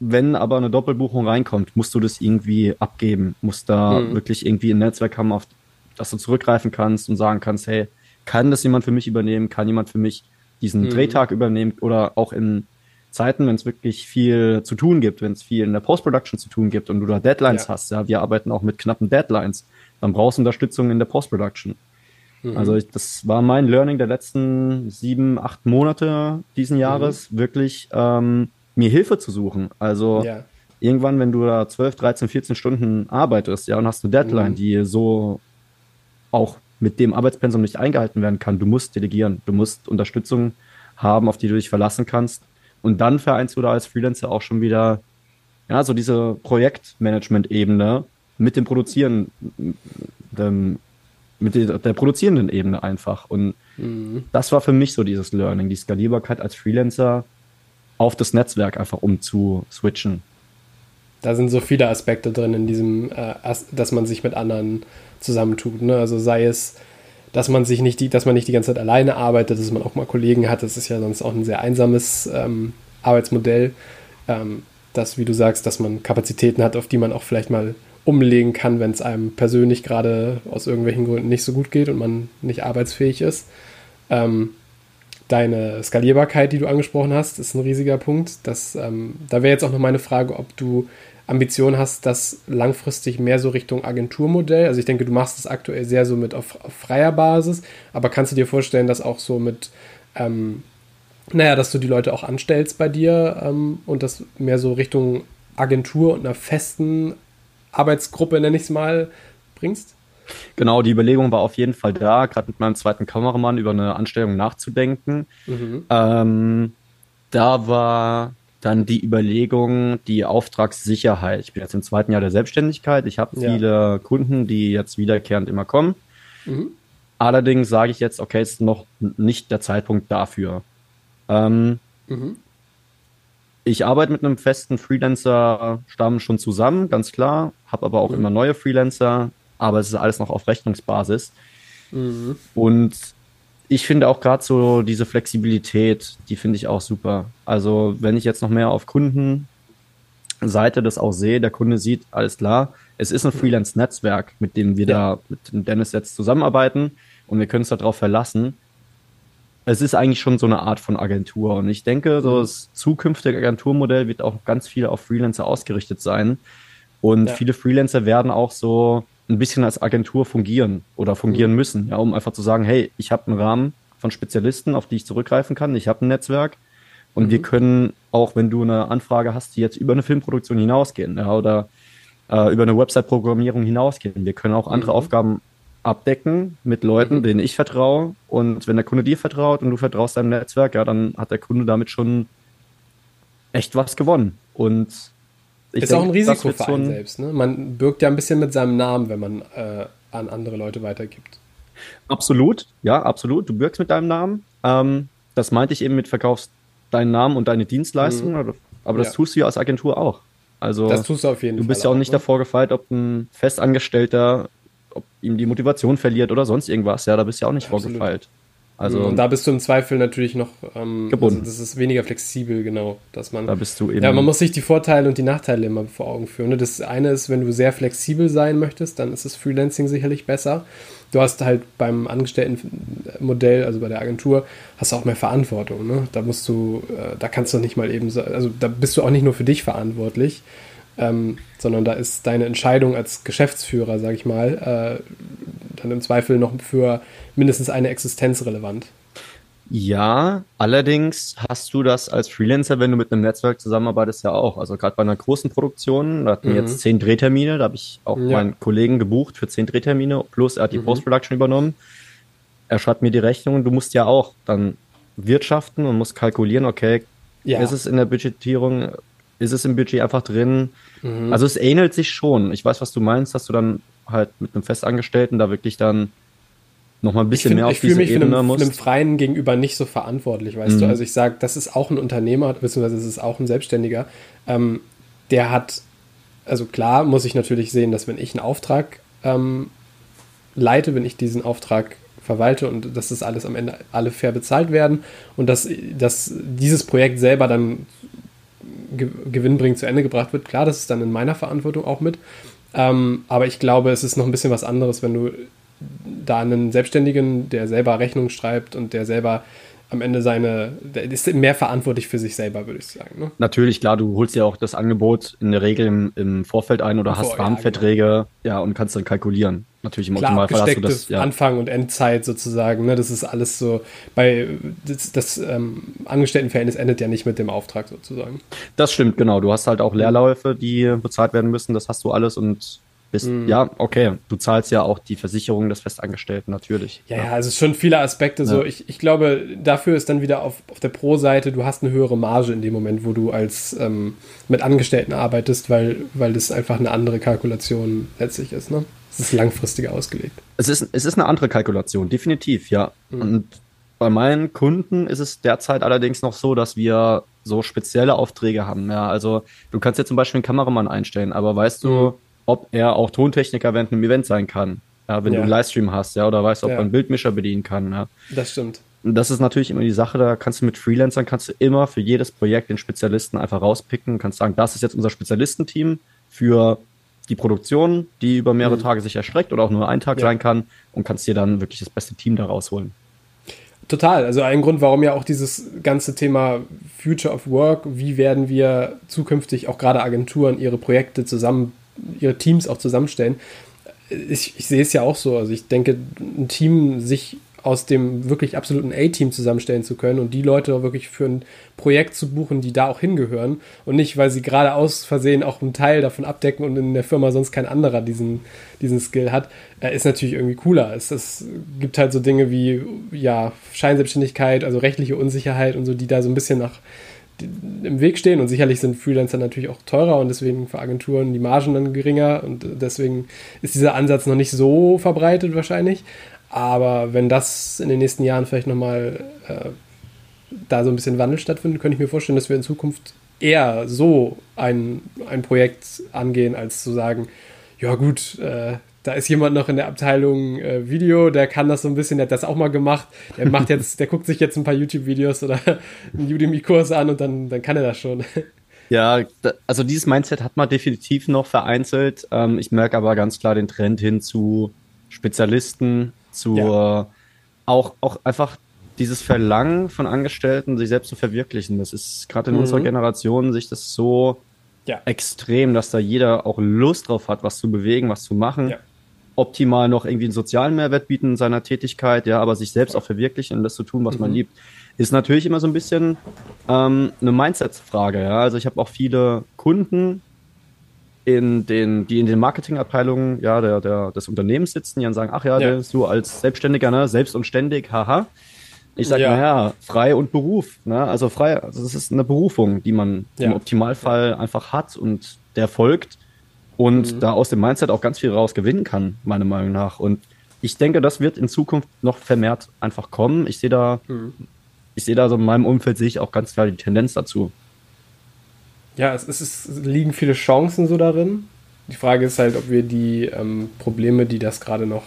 Speaker 3: wenn aber eine Doppelbuchung reinkommt, musst du das irgendwie abgeben, musst da mhm. wirklich irgendwie ein Netzwerk haben, auf das du zurückgreifen kannst und sagen kannst, hey, kann das jemand für mich übernehmen? Kann jemand für mich diesen mhm. Drehtag übernehmen? Oder auch in Zeiten, wenn es wirklich viel zu tun gibt, wenn es viel in der Post-Production zu tun gibt und du da Deadlines ja. hast, ja, wir arbeiten auch mit knappen Deadlines dann brauchst du Unterstützung in der Post-Production. Mhm. Also ich, das war mein Learning der letzten sieben, acht Monate diesen Jahres, mhm. wirklich ähm, mir Hilfe zu suchen. Also ja. irgendwann, wenn du da 12, 13, 14 Stunden arbeitest, ja, und hast eine Deadline, mhm. die so auch mit dem Arbeitspensum nicht eingehalten werden kann, du musst delegieren, du musst Unterstützung haben, auf die du dich verlassen kannst. Und dann vereinst du da als Freelancer auch schon wieder, ja, so diese Projektmanagement-Ebene mit dem Produzieren, dem, mit der, der, produzierenden Ebene einfach. Und mhm. das war für mich so dieses Learning, die Skalierbarkeit als Freelancer auf das Netzwerk einfach umzuswitchen.
Speaker 1: Da sind so viele Aspekte drin in diesem, äh, dass man sich mit anderen zusammentut. Ne? Also sei es, dass man sich nicht die, dass man nicht die ganze Zeit alleine arbeitet, dass man auch mal Kollegen hat. Das ist ja sonst auch ein sehr einsames ähm, Arbeitsmodell. Ähm, dass, wie du sagst, dass man Kapazitäten hat, auf die man auch vielleicht mal umlegen kann, wenn es einem persönlich gerade aus irgendwelchen Gründen nicht so gut geht und man nicht arbeitsfähig ist. Ähm, deine Skalierbarkeit, die du angesprochen hast, ist ein riesiger Punkt. Das, ähm, da wäre jetzt auch noch meine Frage, ob du Ambitionen hast, das langfristig mehr so Richtung Agenturmodell. Also ich denke, du machst es aktuell sehr so mit auf, auf freier Basis, aber kannst du dir vorstellen, dass auch so mit, ähm, naja, dass du die Leute auch anstellst bei dir ähm, und das mehr so Richtung Agentur und einer festen Arbeitsgruppe, nenne ich es mal, bringst?
Speaker 3: Genau, die Überlegung war auf jeden Fall da, gerade mit meinem zweiten Kameramann über eine Anstellung nachzudenken. Mhm. Ähm, da war dann die Überlegung, die Auftragssicherheit. Ich bin jetzt im zweiten Jahr der Selbstständigkeit. Ich habe ja. viele Kunden, die jetzt wiederkehrend immer kommen. Mhm. Allerdings sage ich jetzt, okay, ist noch nicht der Zeitpunkt dafür. Ähm, mhm. Ich arbeite mit einem festen Freelancer-Stamm schon zusammen, ganz klar, habe aber auch mhm. immer neue Freelancer, aber es ist alles noch auf Rechnungsbasis. Mhm. Und ich finde auch gerade so diese Flexibilität, die finde ich auch super. Also wenn ich jetzt noch mehr auf Kundenseite das auch sehe, der Kunde sieht, alles klar, es ist ein. Freelance-Netzwerk, mit dem wir ja. da mit Dennis jetzt zusammenarbeiten und wir können uns darauf verlassen, es ist eigentlich schon so eine Art von Agentur. Und ich denke, so mhm. das zukünftige Agenturmodell wird auch ganz viel auf Freelancer ausgerichtet sein. Und ja. viele Freelancer werden auch so ein bisschen als Agentur fungieren oder fungieren mhm. müssen, ja, um einfach zu sagen, hey, ich habe einen Rahmen von Spezialisten, auf die ich zurückgreifen kann. Ich habe ein Netzwerk und mhm. wir können auch, wenn du eine Anfrage hast, die jetzt über eine Filmproduktion hinausgehen, ja, oder äh, über eine Website-Programmierung hinausgehen. Wir können auch andere mhm. Aufgaben abdecken mit Leuten, mhm. denen ich vertraue. Und wenn der Kunde dir vertraut und du vertraust deinem Netzwerk, ja, dann hat der Kunde damit schon echt was gewonnen. Und
Speaker 1: ich ist denke, auch ein Risiko für einen selbst. Ne? Man birgt ja ein bisschen mit seinem Namen, wenn man äh, an andere Leute weitergibt.
Speaker 3: Absolut, ja, absolut. Du birgst mit deinem Namen. Ähm, das meinte ich eben mit verkaufst deinen Namen und deine Dienstleistung, mhm. aber das ja. tust du ja als Agentur auch. Also
Speaker 1: das tust du auf jeden
Speaker 3: Fall. Du bist ja auch nicht ne? davor gefeit, ob ein Festangestellter ob ihm die Motivation verliert oder sonst irgendwas. Ja, da bist du ja auch nicht Absolut. vorgefeilt.
Speaker 1: Also, und da bist du im Zweifel natürlich noch ähm, gebunden. Also das ist weniger flexibel, genau. Dass man,
Speaker 3: da bist du eben.
Speaker 1: Ja, man muss sich die Vorteile und die Nachteile immer vor Augen führen. Ne? Das eine ist, wenn du sehr flexibel sein möchtest, dann ist das Freelancing sicherlich besser. Du hast halt beim Angestelltenmodell, also bei der Agentur, hast du auch mehr Verantwortung. Ne? Da musst du, äh, da kannst du nicht mal eben, also da bist du auch nicht nur für dich verantwortlich, ähm, sondern da ist deine Entscheidung als Geschäftsführer, sag ich mal, äh, dann im Zweifel noch für mindestens eine Existenz relevant.
Speaker 3: Ja, allerdings hast du das als Freelancer, wenn du mit einem Netzwerk zusammenarbeitest, ja auch. Also gerade bei einer großen Produktion, da hatten wir mhm. jetzt zehn Drehtermine, da habe ich auch ja. meinen Kollegen gebucht für zehn Drehtermine, plus er hat die mhm. Post-Production übernommen. Er schreibt mir die Rechnung, du musst ja auch dann wirtschaften und musst kalkulieren, okay, ja. ist es in der Budgetierung, ist es im Budget einfach drin. Mhm. Also es ähnelt sich schon. Ich weiß, was du meinst, dass du dann halt mit einem Festangestellten da wirklich dann noch mal ein bisschen find, mehr auf diese Ebene
Speaker 1: einem, musst. Ich fühle mich einem Freien gegenüber nicht so verantwortlich, weißt mhm. du? Also ich sage, das ist auch ein Unternehmer, beziehungsweise es ist auch ein Selbstständiger. Ähm, der hat, also klar muss ich natürlich sehen, dass wenn ich einen Auftrag ähm, leite, wenn ich diesen Auftrag verwalte und dass das alles am Ende alle fair bezahlt werden und dass, dass dieses Projekt selber dann gewinnbringend zu Ende gebracht wird. Klar, das ist dann in meiner Verantwortung auch mit. Ähm, aber ich glaube, es ist noch ein bisschen was anderes, wenn du da einen Selbstständigen, der selber Rechnung schreibt und der selber am Ende seine, der ist mehr verantwortlich für sich selber, würde ich sagen. Ne?
Speaker 3: Natürlich, klar, du holst ja auch das Angebot in der Regel im, im Vorfeld ein oder Im hast Vor Rahmenverträge, ja, genau. ja, und kannst dann kalkulieren. Natürlich im
Speaker 1: Klar,
Speaker 3: Optimalfall hast du das. Ja.
Speaker 1: Anfang und Endzeit sozusagen. Ne? Das ist alles so. Bei das, das ähm, Angestelltenverhältnis endet ja nicht mit dem Auftrag sozusagen.
Speaker 3: Das stimmt, genau. Du hast halt auch Leerläufe, die bezahlt werden müssen. Das hast du alles und bist,
Speaker 1: Mhm.
Speaker 3: ja, okay. Du zahlst ja auch die Versicherung des Festangestellten, natürlich.
Speaker 1: Ja, ja, also es schon viele Aspekte so.
Speaker 3: Ja.
Speaker 1: Ich, ich glaube, dafür ist dann wieder auf, auf der Pro-Seite, du hast eine höhere Marge in dem Moment, wo du als ähm, mit Angestellten arbeitest, weil, weil das einfach eine andere Kalkulation letztlich ist. Ne? Es ist langfristiger ausgelegt.
Speaker 3: Es ist, es ist eine andere Kalkulation, definitiv, ja. Und bei meinen Kunden ist es derzeit allerdings noch so, dass wir so spezielle Aufträge haben. Ja, also du kannst jetzt zum Beispiel einen Kameramann einstellen, aber weißt du,
Speaker 1: Mhm.
Speaker 3: ob er auch Tontechniker während einem Event sein kann? Ja, wenn
Speaker 1: Ja.
Speaker 3: du einen Livestream hast, ja, oder weißt du, ob
Speaker 1: Ja.
Speaker 3: er einen Bildmischer bedienen kann, ja.
Speaker 1: Das stimmt.
Speaker 3: Das ist natürlich immer die Sache, da kannst du mit Freelancern, kannst du immer für jedes Projekt den Spezialisten einfach rauspicken, kannst sagen, das ist jetzt unser Spezialistenteam für die Produktion, die über mehrere Tage sich erstreckt oder auch nur ein Tag
Speaker 1: Mhm. Ja.
Speaker 3: sein kann und kannst dir dann wirklich das beste Team da rausholen.
Speaker 1: Total. Also ein Grund, warum ja auch dieses ganze Thema Future of Work, wie werden wir zukünftig auch gerade Agenturen ihre Projekte zusammen, ihre Teams auch zusammenstellen. Ich, ich sehe es ja auch so. Also ich denke, ein Team sich aus dem wirklich absoluten A-Team zusammenstellen zu können und die Leute auch wirklich für ein Projekt zu buchen, die da auch hingehören und nicht, weil sie gerade aus Versehen auch einen Teil davon abdecken und in der Firma sonst kein anderer diesen, diesen Skill hat, äh, ist natürlich irgendwie cooler. Es, es gibt halt so Dinge wie ja, Scheinselbstständigkeit, also rechtliche Unsicherheit und so, die da so ein bisschen nach im Weg stehen und sicherlich sind Freelancer natürlich auch teurer und deswegen für Agenturen die Margen dann geringer und deswegen ist dieser Ansatz noch nicht so verbreitet wahrscheinlich. Aber wenn das in den nächsten Jahren vielleicht nochmal äh, da so ein bisschen Wandel stattfindet, könnte ich mir vorstellen, dass wir in Zukunft eher so ein, ein Projekt angehen, als zu sagen, ja gut, äh, da ist jemand noch in der Abteilung äh, Video, der kann das so ein bisschen, der hat das auch mal gemacht, der macht jetzt, der guckt sich jetzt ein paar YouTube-Videos oder einen Udemy-Kurs an und dann, dann kann er das schon.
Speaker 3: Ja, da, also dieses Mindset hat man definitiv noch vereinzelt. Ähm, ich merke aber ganz klar den Trend hin zu Spezialisten, zu
Speaker 1: Ja.
Speaker 3: auch, auch einfach dieses Verlangen von Angestellten, sich selbst zu verwirklichen. Das ist gerade in
Speaker 1: Mhm.
Speaker 3: unserer Generation sich das so
Speaker 1: Ja.
Speaker 3: extrem, dass da jeder auch Lust drauf hat, was zu bewegen, was zu machen.
Speaker 1: Ja.
Speaker 3: Optimal noch irgendwie einen sozialen Mehrwert bieten in seiner Tätigkeit, ja, aber sich selbst auch verwirklichen und das zu tun, was man
Speaker 1: Mhm.
Speaker 3: liebt. Ist natürlich immer so ein bisschen ähm, eine Mindset-Frage, ja. Also ich habe auch viele Kunden, in den, die in den Marketingabteilungen ja, der, der, des Unternehmens sitzen, die dann sagen, ach ja,
Speaker 1: Ja.
Speaker 3: so als Selbstständiger, ne, selbst und ständig, haha. Ich sage,
Speaker 1: Ja.
Speaker 3: naja, frei und Beruf, ne? Also frei, also das ist eine Berufung, die man
Speaker 1: Ja.
Speaker 3: im Optimalfall einfach hat und der folgt und
Speaker 1: Mhm.
Speaker 3: da aus dem Mindset auch ganz viel raus gewinnen kann, meiner Meinung nach. Und ich denke, das wird in Zukunft noch vermehrt einfach kommen. Ich sehe da,
Speaker 1: Mhm.
Speaker 3: ich sehe da so in meinem Umfeld sehe ich auch ganz klar die Tendenz dazu.
Speaker 1: Ja, es, ist, es liegen viele Chancen so darin. Die Frage ist halt, ob wir die ähm, Probleme, die das gerade noch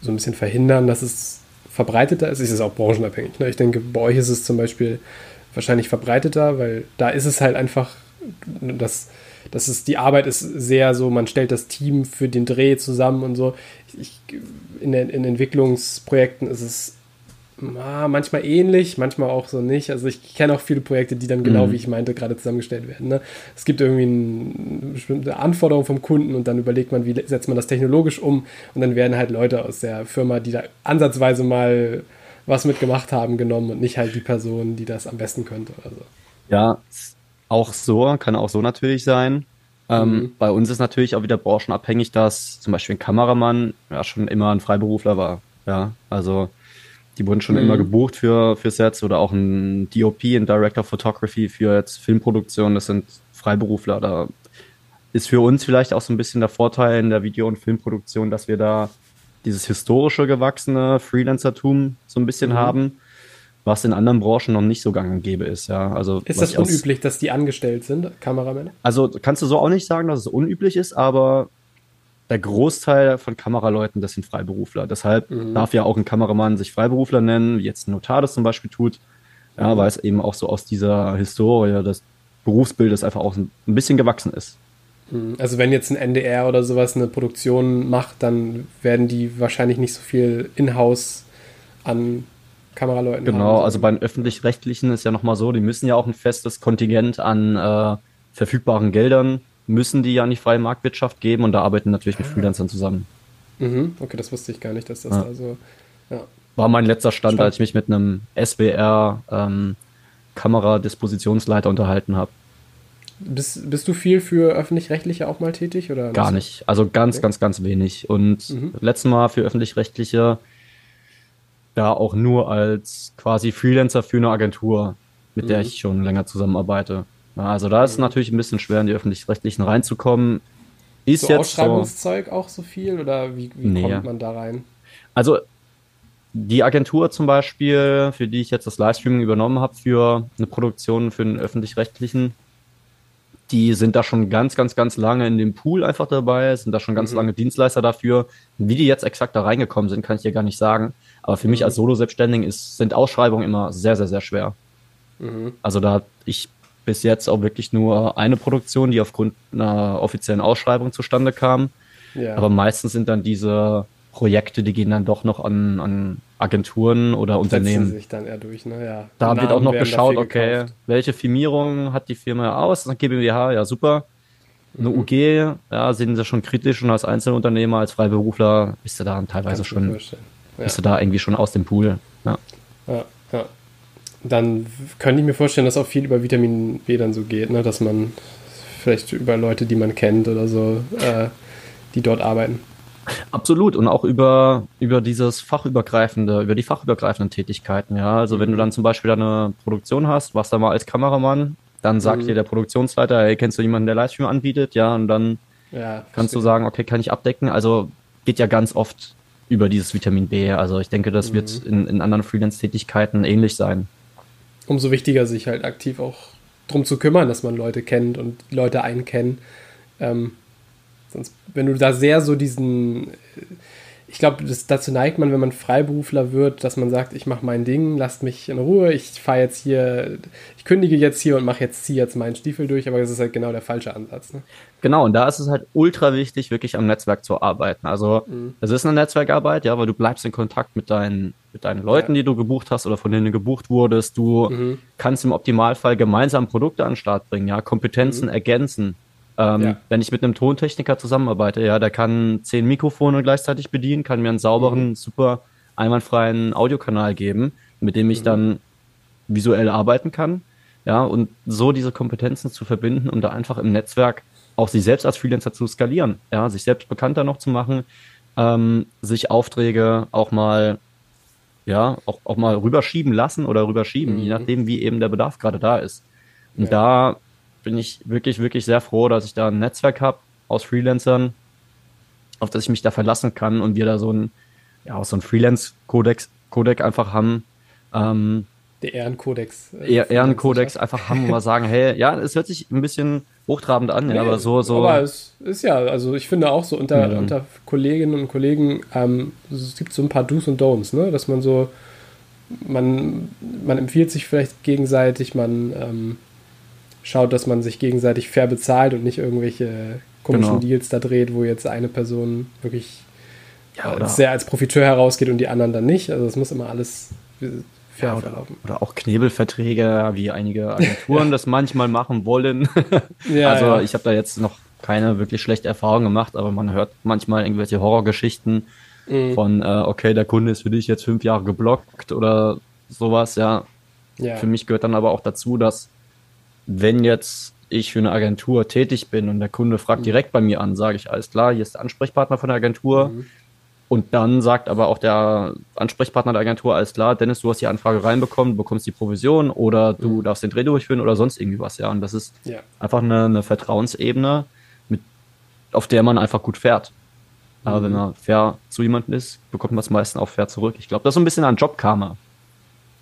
Speaker 1: so ein bisschen verhindern, dass es verbreiteter ist. Es ist auch branchenabhängig. Ne? Ich denke, bei euch ist es zum Beispiel wahrscheinlich verbreiteter, weil da ist es halt einfach, dass, dass es, die Arbeit ist sehr so, man stellt das Team für den Dreh zusammen und so. Ich, in, in Entwicklungsprojekten ist es manchmal ähnlich, manchmal auch so nicht. Also ich kenne auch viele Projekte, die dann genau
Speaker 3: Mhm.
Speaker 1: wie ich meinte, gerade zusammengestellt werden. Ne? Es gibt irgendwie ein, eine bestimmte Anforderung vom Kunden und dann überlegt man, wie setzt man das technologisch um und dann werden halt Leute aus der Firma, die da ansatzweise mal was mitgemacht haben, genommen und nicht halt die Person, die das am besten könnte oder so.
Speaker 3: Ja, auch so, kann auch so natürlich sein. Ähm,
Speaker 1: Mhm.
Speaker 3: Bei uns ist natürlich auch wieder branchenabhängig, dass zum Beispiel ein Kameramann ja schon immer ein Freiberufler war. Ja, also die wurden schon
Speaker 1: Mhm.
Speaker 3: immer gebucht für, für Sets oder auch ein DOP, ein Director of Photography für jetzt Filmproduktion. Das sind Freiberufler. Da ist für uns vielleicht auch so ein bisschen der Vorteil in der Video- und Filmproduktion, dass wir da dieses historische gewachsene Freelancertum so ein bisschen
Speaker 1: Mhm.
Speaker 3: haben, was in anderen Branchen noch nicht so gang und gäbe ist. Ja, also
Speaker 1: Ist das unüblich, dass die angestellt sind, Kameramänner?
Speaker 3: also kannst du so auch nicht sagen, dass es unüblich ist, aber der Großteil von Kameraleuten, das sind Freiberufler. Deshalb
Speaker 1: Mhm.
Speaker 3: darf ja auch ein Kameramann sich Freiberufler nennen, wie jetzt ein Notar das zum Beispiel tut. Ja,
Speaker 1: Mhm.
Speaker 3: weil es eben auch so aus dieser Historie des Berufsbildes einfach auch ein bisschen gewachsen ist.
Speaker 1: Mhm. Also wenn jetzt ein NDR oder sowas eine Produktion macht, dann werden die wahrscheinlich nicht so viel in-house an Kameraleuten
Speaker 3: Genau,
Speaker 1: haben.
Speaker 3: also bei den öffentlich-rechtlichen ist ja nochmal so, die müssen ja auch ein festes Kontingent an äh, verfügbaren Geldern, müssen die ja an die freie Marktwirtschaft geben und da arbeiten natürlich
Speaker 1: Ah.
Speaker 3: mit Freelancern zusammen.
Speaker 1: Mhm, okay, das wusste ich gar nicht, dass das ja. da so.
Speaker 3: Ja. War mein letzter Stand, Spannend. als ich mich mit einem SWR ähm, Kameradispositionsleiter unterhalten habe.
Speaker 1: Bist, bist du viel für öffentlich-rechtliche auch mal tätig? Oder
Speaker 3: Gar nicht. Also ganz, okay. ganz, ganz wenig. Und mhm. letztes Mal für öffentlich-rechtliche da auch nur als quasi Freelancer für eine Agentur, mit mhm. der ich schon länger zusammenarbeite. Also da ist es mhm. natürlich ein bisschen schwer, in die öffentlich-rechtlichen reinzukommen.
Speaker 1: Ist so jetzt Ausschreibungszeug so, auch so viel oder wie, wie nee. kommt man da rein?
Speaker 3: Also die Agentur zum Beispiel, für die ich jetzt das Livestreaming übernommen habe für eine Produktion für einen öffentlich-rechtlichen, die sind da schon ganz, ganz, ganz lange in dem Pool einfach dabei, sind da schon ganz mhm. lange Dienstleister dafür. Wie die jetzt exakt da reingekommen sind, kann ich dir gar nicht sagen. Aber für mhm. mich als Solo-Selbstständigen sind Ausschreibungen immer sehr, sehr, sehr schwer. Mhm. Also da ich bis jetzt auch wirklich nur eine Produktion, die aufgrund einer offiziellen Ausschreibung zustande kam. Ja. Aber meistens sind dann diese Projekte, die gehen dann doch noch an, an Agenturen oder Unternehmen.
Speaker 1: sich dann eher durch, ne? ja.
Speaker 3: Da wird auch noch geschaut, okay, gekauft. welche Firmierung hat die Firma aus? Dann GmbH, ja super. Eine mhm. UG, ja, sind sie schon kritisch und als Einzelunternehmer, als Freiberufler bist du da teilweise schon, ja. bist du da irgendwie schon aus dem Pool. Ja.
Speaker 1: ja, ja dann könnte ich mir vorstellen, dass auch viel über Vitamin B dann so geht, ne? dass man vielleicht über Leute, die man kennt oder so, äh, die dort arbeiten.
Speaker 3: Absolut und auch über, über dieses fachübergreifende, über die fachübergreifenden Tätigkeiten, ja. Also wenn du dann zum Beispiel eine Produktion hast, warst da mal als Kameramann, dann sagt mhm. dir der Produktionsleiter, hey, kennst du jemanden, der Livestream anbietet? Ja, und dann ja, kannst du sagen, okay, kann ich abdecken. Also geht ja ganz oft über dieses Vitamin B. Also ich denke, das mhm. wird in, in anderen Freelance-Tätigkeiten ähnlich sein
Speaker 1: umso wichtiger, sich halt aktiv auch drum zu kümmern, dass man Leute kennt und Leute einen kennen. Ähm, sonst, wenn du da sehr so diesen, ich glaube, dazu neigt man, wenn man Freiberufler wird, dass man sagt, ich mache mein Ding, lasst mich in Ruhe, ich fahre jetzt hier, ich kündige jetzt hier und mache jetzt, ziehe jetzt meinen Stiefel durch, aber das ist halt genau der falsche Ansatz. Ne?
Speaker 3: Genau, und da ist es halt ultra wichtig, wirklich am Netzwerk zu arbeiten. Also mhm. es ist eine Netzwerkarbeit, ja, weil du bleibst in Kontakt mit deinen mit deinen Leuten, die du gebucht hast oder von denen du gebucht wurdest. Du mhm. kannst im Optimalfall gemeinsam Produkte an den Start bringen, ja, Kompetenzen mhm. ergänzen. Ähm, ja. Wenn ich mit einem Tontechniker zusammenarbeite, ja, der kann zehn Mikrofone gleichzeitig bedienen, kann mir einen sauberen, mhm. super einwandfreien Audiokanal geben, mit dem ich mhm. dann visuell arbeiten kann. Ja, und so diese Kompetenzen zu verbinden und da einfach im Netzwerk auch sich selbst als Freelancer zu skalieren, ja, sich selbst bekannter noch zu machen, ähm, sich Aufträge auch mal ja, auch, auch mal rüberschieben lassen oder rüberschieben, mhm. je nachdem, wie eben der Bedarf gerade da ist. Und ja. da bin ich wirklich, wirklich sehr froh, dass ich da ein Netzwerk habe aus Freelancern, auf das ich mich da verlassen kann und wir da so ein, ja, auch so ein Freelance-Kodex Codec einfach haben. Ähm,
Speaker 1: der Ehrenkodex.
Speaker 3: Äh, Ehrenkodex einfach haben und mal sagen, hey, ja, es hört sich ein bisschen hochtrabend an, nee, aber so, so.
Speaker 1: Aber es ist ja, also ich finde auch so unter, ja. unter Kolleginnen und Kollegen, ähm, es gibt so ein paar Do's und Don'ts, ne? Dass man so, man, man empfiehlt sich vielleicht gegenseitig, man ähm, schaut, dass man sich gegenseitig fair bezahlt und nicht irgendwelche komischen genau. Deals da dreht, wo jetzt eine Person wirklich ja, sehr als Profiteur herausgeht und die anderen dann nicht. Also es muss immer alles
Speaker 3: ja, oder, oder, auch Knebelverträge, wie einige Agenturen das manchmal machen wollen. ja, also ja. ich habe da jetzt noch keine wirklich schlechte Erfahrung gemacht, aber man hört manchmal irgendwelche Horrorgeschichten mhm. von, äh, okay, der Kunde ist für dich jetzt fünf Jahre geblockt oder sowas, ja. ja. Für mich gehört dann aber auch dazu, dass wenn jetzt ich für eine Agentur tätig bin und der Kunde fragt mhm. direkt bei mir an, sage ich, alles klar, hier ist der Ansprechpartner von der Agentur. Mhm und dann sagt aber auch der Ansprechpartner der Agentur, alles klar, Dennis, du hast die Anfrage reinbekommen, du bekommst die Provision oder du mhm. darfst den Dreh durchführen oder sonst irgendwie was, ja. Und das ist ja. einfach eine, eine Vertrauensebene, mit, auf der man einfach gut fährt. Mhm. Aber wenn man fair zu jemandem ist, bekommt man es meistens auch fair zurück. Ich glaube, das ist so ein bisschen ein Jobkarma.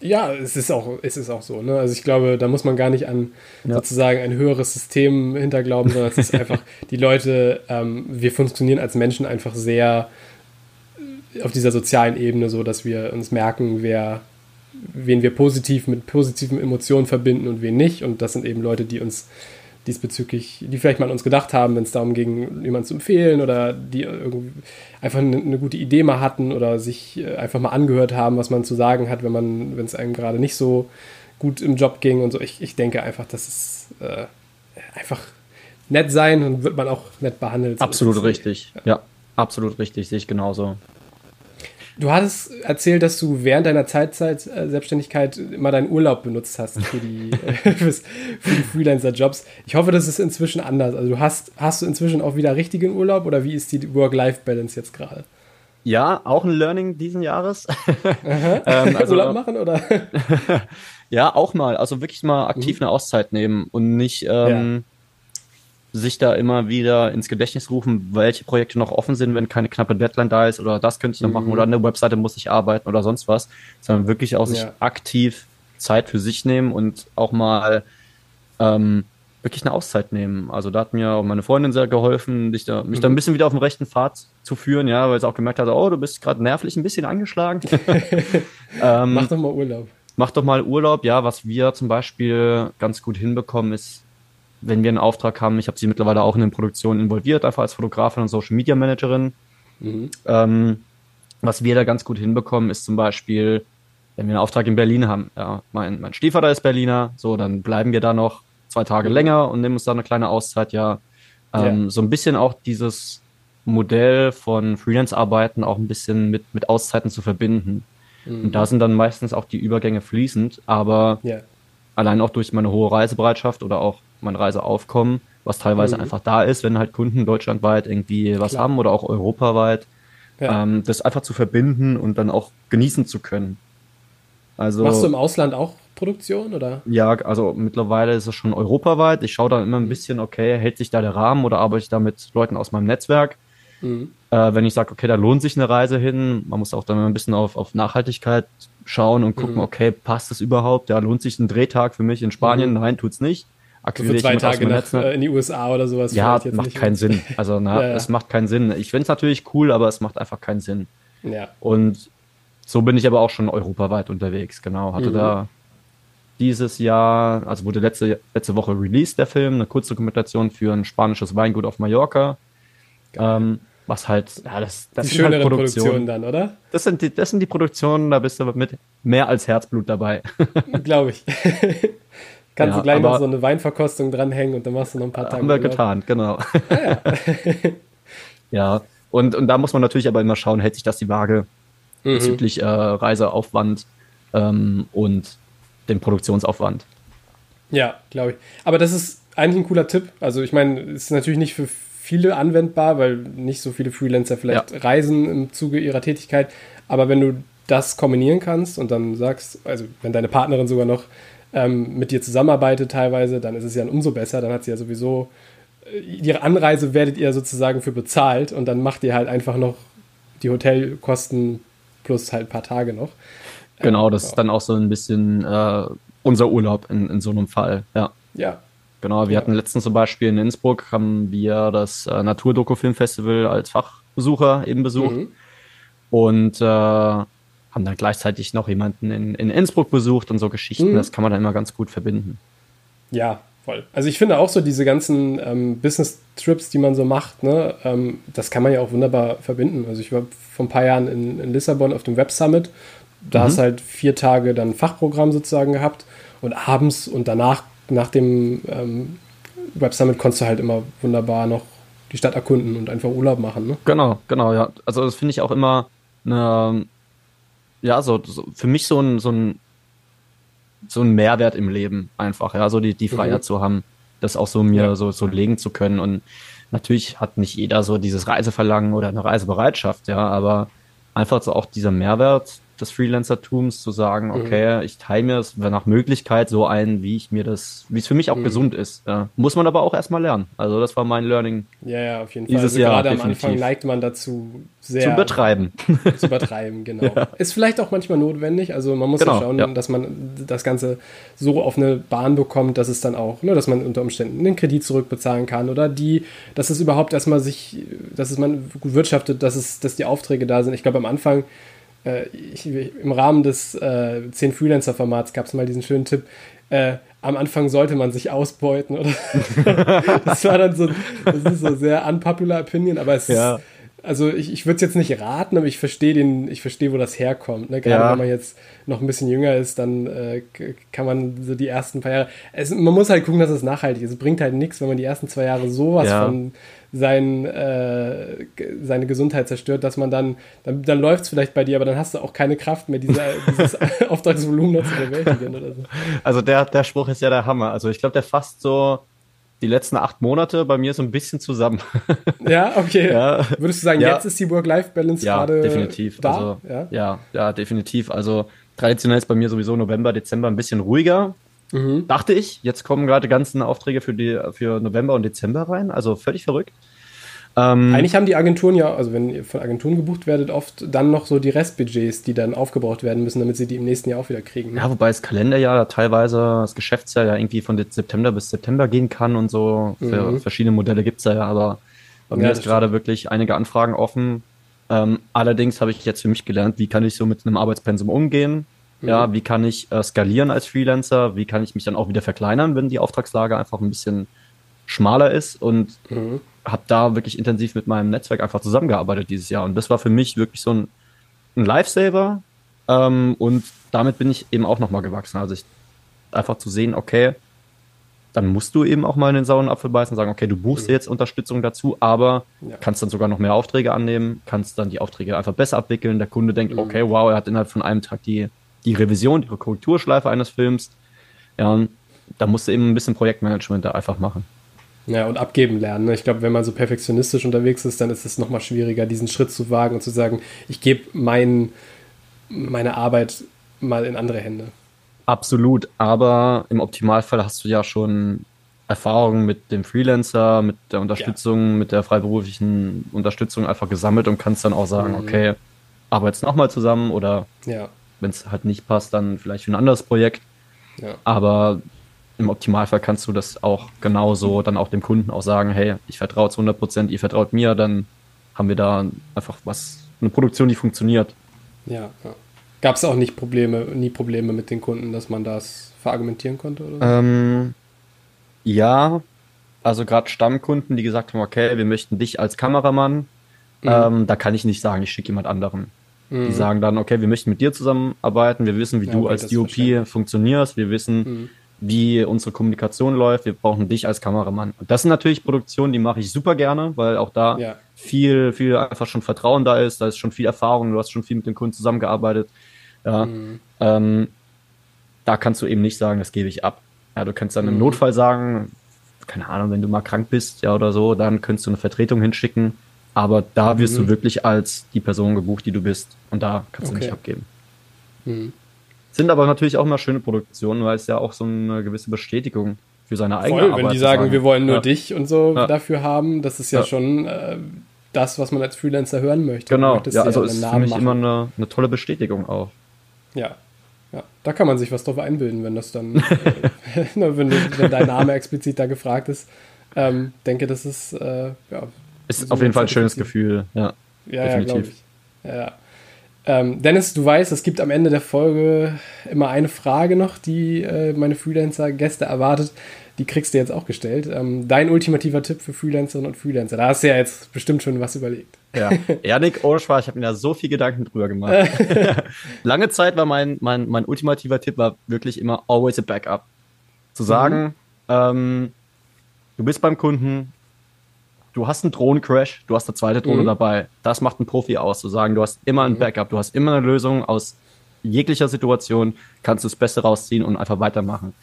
Speaker 1: Ja, es ist auch, es ist auch so. Ne? Also ich glaube, da muss man gar nicht an ja. sozusagen ein höheres System hinterglauben, sondern es ist einfach, die Leute, ähm, wir funktionieren als Menschen einfach sehr auf dieser sozialen Ebene so, dass wir uns merken, wer, wen wir positiv mit positiven Emotionen verbinden und wen nicht. Und das sind eben Leute, die uns diesbezüglich, die vielleicht mal an uns gedacht haben, wenn es darum ging, jemanden zu empfehlen oder die einfach eine, eine, gute Idee mal hatten oder sich äh, einfach mal angehört haben, was man zu sagen hat, wenn man, wenn es einem gerade nicht so gut im Job ging und so. Ich, ich denke einfach, dass es äh, einfach nett sein und wird man auch nett behandelt.
Speaker 3: Absolut richtig, ja. ja. Absolut richtig, sehe ich genauso.
Speaker 1: Du hattest erzählt, dass du während deiner Zeitzeit äh, Selbstständigkeit immer deinen Urlaub benutzt hast für die, äh, für die Freelancer-Jobs. Ich hoffe, das ist inzwischen anders. Also du hast, hast du inzwischen auch wieder richtigen Urlaub oder wie ist die Work-Life-Balance jetzt gerade?
Speaker 3: Ja, auch ein Learning diesen Jahres.
Speaker 1: ähm, also, Urlaub machen oder?
Speaker 3: ja, auch mal. Also wirklich mal aktiv mhm. eine Auszeit nehmen und nicht ähm. Sich da immer wieder ins Gedächtnis rufen, welche Projekte noch offen sind, wenn keine knappe Deadline da ist oder das könnte ich noch mhm. machen oder an der Webseite muss ich arbeiten oder sonst was, sondern wirklich auch sich aktiv Zeit für sich nehmen und auch mal ähm, wirklich eine Auszeit nehmen. Also da hat mir auch meine Freundin sehr geholfen, mich da, mich mhm. da ein bisschen wieder auf den rechten Pfad zu führen, ja, weil sie auch gemerkt hat, oh, du bist gerade nervlich ein bisschen angeschlagen.
Speaker 1: ähm, mach doch mal Urlaub.
Speaker 3: Mach doch mal Urlaub, ja. Was wir zum Beispiel ganz gut hinbekommen ist, wenn wir einen Auftrag haben, ich habe sie mittlerweile auch in den Produktionen involviert, einfach als Fotografin und Social Media Managerin. Mhm. Ähm, was wir da ganz gut hinbekommen, ist zum Beispiel, wenn wir einen Auftrag in Berlin haben, ja, mein, mein Stiefvater ist Berliner, so, dann bleiben wir da noch zwei Tage mhm. länger und nehmen uns da eine kleine Auszeit, ja. Ähm, ja. So ein bisschen auch dieses Modell von Freelance-Arbeiten auch ein bisschen mit, mit Auszeiten zu verbinden. Mhm. Und da sind dann meistens auch die Übergänge fließend, aber ja. allein auch durch meine hohe Reisebereitschaft oder auch mein Reiseaufkommen, was teilweise mhm. einfach da ist, wenn halt Kunden deutschlandweit irgendwie was Klar. haben oder auch europaweit, ja. ähm, das einfach zu verbinden und dann auch genießen zu können.
Speaker 1: Also, Machst du im Ausland auch Produktion oder?
Speaker 3: Ja, also mittlerweile ist es schon europaweit. Ich schaue da immer ein bisschen, okay, hält sich da der Rahmen oder arbeite ich da mit Leuten aus meinem Netzwerk? Mhm. Äh, wenn ich sage, okay, da lohnt sich eine Reise hin, man muss auch dann ein bisschen auf, auf Nachhaltigkeit schauen und gucken, mhm. okay, passt das überhaupt? Ja, lohnt sich ein Drehtag für mich in Spanien? Mhm. Nein, tut's nicht.
Speaker 1: Akquiriere für zwei Tage nach, äh, in die USA oder sowas.
Speaker 3: Ja, macht keinen Sinn. Also na, ja, ja. es macht keinen Sinn. Ich finde es natürlich cool, aber es macht einfach keinen Sinn. Ja. Und so bin ich aber auch schon europaweit unterwegs, genau. Hatte mhm. da dieses Jahr, also wurde letzte, letzte Woche released, der Film, eine Kurzdokumentation für ein spanisches Weingut auf Mallorca. Ähm, was halt, ja, das, das
Speaker 1: die sind halt Produktionen. Produktion dann, oder?
Speaker 3: Das sind, die, das sind die Produktionen, da bist du mit mehr als Herzblut dabei.
Speaker 1: Glaube ich. Kannst ja, du gleich noch so eine Weinverkostung dranhängen und dann machst du noch ein paar Tage.
Speaker 3: Haben wir getan, genau. Ah, ja, ja. Und, und da muss man natürlich aber immer schauen, hält sich das die Waage mhm. bezüglich äh, Reiseaufwand ähm, und den Produktionsaufwand.
Speaker 1: Ja, glaube ich. Aber das ist eigentlich ein cooler Tipp. Also ich meine, es ist natürlich nicht für viele anwendbar, weil nicht so viele Freelancer vielleicht ja. reisen im Zuge ihrer Tätigkeit. Aber wenn du das kombinieren kannst und dann sagst, also wenn deine Partnerin sogar noch ähm, mit dir zusammenarbeitet teilweise, dann ist es ja umso besser. Dann hat sie ja sowieso äh, ihre Anreise werdet ihr sozusagen für bezahlt und dann macht ihr halt einfach noch die Hotelkosten plus halt ein paar Tage noch.
Speaker 3: Genau, das ist dann auch so ein bisschen äh, unser Urlaub in, in so einem Fall, ja.
Speaker 1: Ja.
Speaker 3: Genau, wir ja. hatten letztens zum Beispiel in Innsbruck, haben wir das äh, Naturdoku-Filmfestival als Fachbesucher eben besucht mhm. und äh, haben dann gleichzeitig noch jemanden in, in Innsbruck besucht und so Geschichten, mhm. das kann man dann immer ganz gut verbinden.
Speaker 1: Ja, voll. Also ich finde auch so diese ganzen ähm, Business-Trips, die man so macht, ne, ähm, das kann man ja auch wunderbar verbinden. Also ich war vor ein paar Jahren in, in Lissabon auf dem Web Summit da mhm. hast halt vier Tage dann Fachprogramm sozusagen gehabt und abends und danach, nach dem ähm, Web Summit, konntest du halt immer wunderbar noch die Stadt erkunden und einfach Urlaub machen. Ne?
Speaker 3: Genau, genau, ja. Also das finde ich auch immer eine, ja, so, so, für mich so ein, so ein so ein Mehrwert im Leben einfach, ja, so die, die Freiheit mhm. zu haben, das auch so mir ja. so, so legen zu können. Und natürlich hat nicht jeder so dieses Reiseverlangen oder eine Reisebereitschaft, ja, aber einfach so auch dieser Mehrwert, des Freelancertums zu sagen, mhm. okay, mhm. ich teile mir es nach Möglichkeit so ein, wie ich mir das, wie es für mich auch mhm. gesund ist. Ja. Muss man aber auch erstmal lernen. Also das war mein Learning.
Speaker 1: Ja, ja, auf jeden Fall. Dieses also Jahr gerade definitiv. am Anfang neigt man dazu sehr.
Speaker 3: Zu übertreiben.
Speaker 1: Zu übertreiben, genau. Ja. Ist vielleicht auch manchmal notwendig. Also man muss genau, ja schauen, ja. dass man das Ganze so auf eine Bahn bekommt, dass es dann auch, ne, dass man unter Umständen den Kredit zurückbezahlen kann oder die, dass es überhaupt erstmal sich, dass es man gut wirtschaftet, dass es, dass die Aufträge da sind. Ich glaube, am Anfang äh, ich, im Rahmen des äh, 10 Freelancer-Formats gab es mal diesen schönen Tipp, äh, am Anfang sollte man sich ausbeuten, oder? das war dann so, das ist so sehr unpopular Opinion, aber es ja. ist, also ich, ich würde es jetzt nicht raten, aber ich verstehe den, ich verstehe, wo das herkommt. Ne? Gerade ja. wenn man jetzt noch ein bisschen jünger ist, dann äh, kann man so die ersten paar Jahre. Es, man muss halt gucken, dass es nachhaltig ist. Es bringt halt nichts, wenn man die ersten zwei Jahre sowas ja. von sein, äh, seine Gesundheit zerstört, dass man dann, dann, dann läuft es vielleicht bei dir, aber dann hast du auch keine Kraft mehr, diese, dieses Auftragsvolumen noch zu bewältigen oder so.
Speaker 3: Also der, der Spruch ist ja der Hammer. Also ich glaube, der fasst so die letzten acht Monate bei mir so ein bisschen zusammen.
Speaker 1: Ja, okay. Ja. Würdest du sagen, ja. jetzt ist die Work-Life-Balance
Speaker 3: ja,
Speaker 1: gerade
Speaker 3: definitiv. da? Also, ja? ja, ja, definitiv. Also traditionell ist bei mir sowieso November, Dezember ein bisschen ruhiger. Mhm. Dachte ich. Jetzt kommen gerade ganzen Aufträge für, die, für November und Dezember rein. Also völlig verrückt.
Speaker 1: Ähm, Eigentlich haben die Agenturen ja, also wenn ihr von Agenturen gebucht werdet, oft dann noch so die Restbudgets, die dann aufgebraucht werden müssen, damit sie die im nächsten Jahr auch wieder kriegen.
Speaker 3: Ne? Ja, wobei das Kalenderjahr teilweise, das Geschäftsjahr ja irgendwie von September bis September gehen kann und so. Für mhm. verschiedene Modelle gibt es ja, aber bei mir ja, ist gerade wirklich einige Anfragen offen. Ähm, allerdings habe ich jetzt für mich gelernt, wie kann ich so mit einem Arbeitspensum umgehen. Mhm. Ja, wie kann ich äh, skalieren als Freelancer? Wie kann ich mich dann auch wieder verkleinern, wenn die Auftragslage einfach ein bisschen schmaler ist? Und mhm habe da wirklich intensiv mit meinem Netzwerk einfach zusammengearbeitet dieses Jahr. Und das war für mich wirklich so ein, ein Lifesaver. Ähm, und damit bin ich eben auch nochmal gewachsen. Also ich einfach zu sehen, okay, dann musst du eben auch mal in den sauren Apfel beißen und sagen, okay, du buchst mhm. jetzt Unterstützung dazu, aber ja. kannst dann sogar noch mehr Aufträge annehmen, kannst dann die Aufträge einfach besser abwickeln. Der Kunde denkt, mhm. okay, wow, er hat innerhalb von einem Tag die, die Revision, die Korrekturschleife eines Films. Ja, da musst du eben ein bisschen Projektmanagement da einfach machen.
Speaker 1: Ja, und abgeben lernen. Ne? Ich glaube, wenn man so perfektionistisch unterwegs ist, dann ist es nochmal schwieriger, diesen Schritt zu wagen und zu sagen, ich gebe mein, meine Arbeit mal in andere Hände.
Speaker 3: Absolut, aber im Optimalfall hast du ja schon Erfahrungen mit dem Freelancer, mit der Unterstützung, ja. mit der freiberuflichen Unterstützung einfach gesammelt und kannst dann auch sagen, mhm. okay, arbeitest nochmal zusammen oder
Speaker 1: ja.
Speaker 3: Wenn es halt nicht passt, dann vielleicht für ein anderes Projekt. Ja. Aber im Optimalfall kannst du das auch genauso dann auch dem Kunden auch sagen, hey, ich vertraue zu 100 Prozent, ihr vertraut mir, dann haben wir da einfach was, eine Produktion, die funktioniert.
Speaker 1: Ja, ja. Gab es auch nicht Probleme, nie Probleme mit den Kunden, dass man das verargumentieren konnte?
Speaker 3: Oder? Ähm, ja, also gerade Stammkunden, die gesagt haben, okay, wir möchten dich als Kameramann, mhm. ähm, da kann ich nicht sagen, ich schicke jemand anderen. Mhm. Die sagen dann, okay, wir möchten mit dir zusammenarbeiten, wir wissen, wie ja, du okay, als DOP funktionierst, wir wissen, mhm wie unsere Kommunikation läuft. Wir brauchen dich als Kameramann. Und das sind natürlich Produktionen, die mache ich super gerne, weil auch da ja. viel, viel einfach schon Vertrauen da ist. Da ist schon viel Erfahrung. Du hast schon viel mit den Kunden zusammengearbeitet. Ja, mhm. ähm, da kannst du eben nicht sagen, das gebe ich ab. Ja, du kannst dann im mhm. Notfall sagen, keine Ahnung, wenn du mal krank bist, ja, oder so, dann könntest du eine Vertretung hinschicken. Aber da wirst mhm. du wirklich als die Person gebucht, die du bist. Und da kannst okay. du nicht abgeben. Mhm. Sind aber natürlich auch immer schöne Produktionen, weil es ja auch so eine gewisse Bestätigung für seine eigene Voll,
Speaker 1: Arbeit Wenn die sagen, sagen, wir wollen nur ja. dich und so ja. dafür haben, das ist ja, ja. schon äh, das, was man als Freelancer hören möchte.
Speaker 3: Genau, ja, also ist für mich machen. immer eine, eine tolle Bestätigung auch.
Speaker 1: Ja, ja, da kann man sich was drauf einbilden, wenn das dann, äh, wenn, wenn, dein Name explizit da gefragt ist. Ähm, denke, das ist, äh, ja.
Speaker 3: Ist auf jeden Fall ein schönes Gefühl, ja.
Speaker 1: Ja, definitiv. ja, Ja. Ähm, Dennis, du weißt, es gibt am Ende der Folge immer eine Frage noch, die äh, meine Freelancer-Gäste erwartet. Die kriegst du jetzt auch gestellt. Ähm, dein ultimativer Tipp für Freelancerinnen und Freelancer. Da hast du ja jetzt bestimmt schon was überlegt.
Speaker 3: Ja, Janik, Spaß, ich habe mir da so viel Gedanken drüber gemacht. Lange Zeit war mein, mein, mein ultimativer Tipp war wirklich immer always a backup. Zu sagen, mhm. ähm, du bist beim Kunden, du hast einen Drohnencrash, du hast eine zweite Drohne mhm. dabei. Das macht ein Profi aus, zu sagen, du hast immer ein mhm. Backup, du hast immer eine Lösung aus jeglicher Situation, kannst du das Beste rausziehen und einfach weitermachen.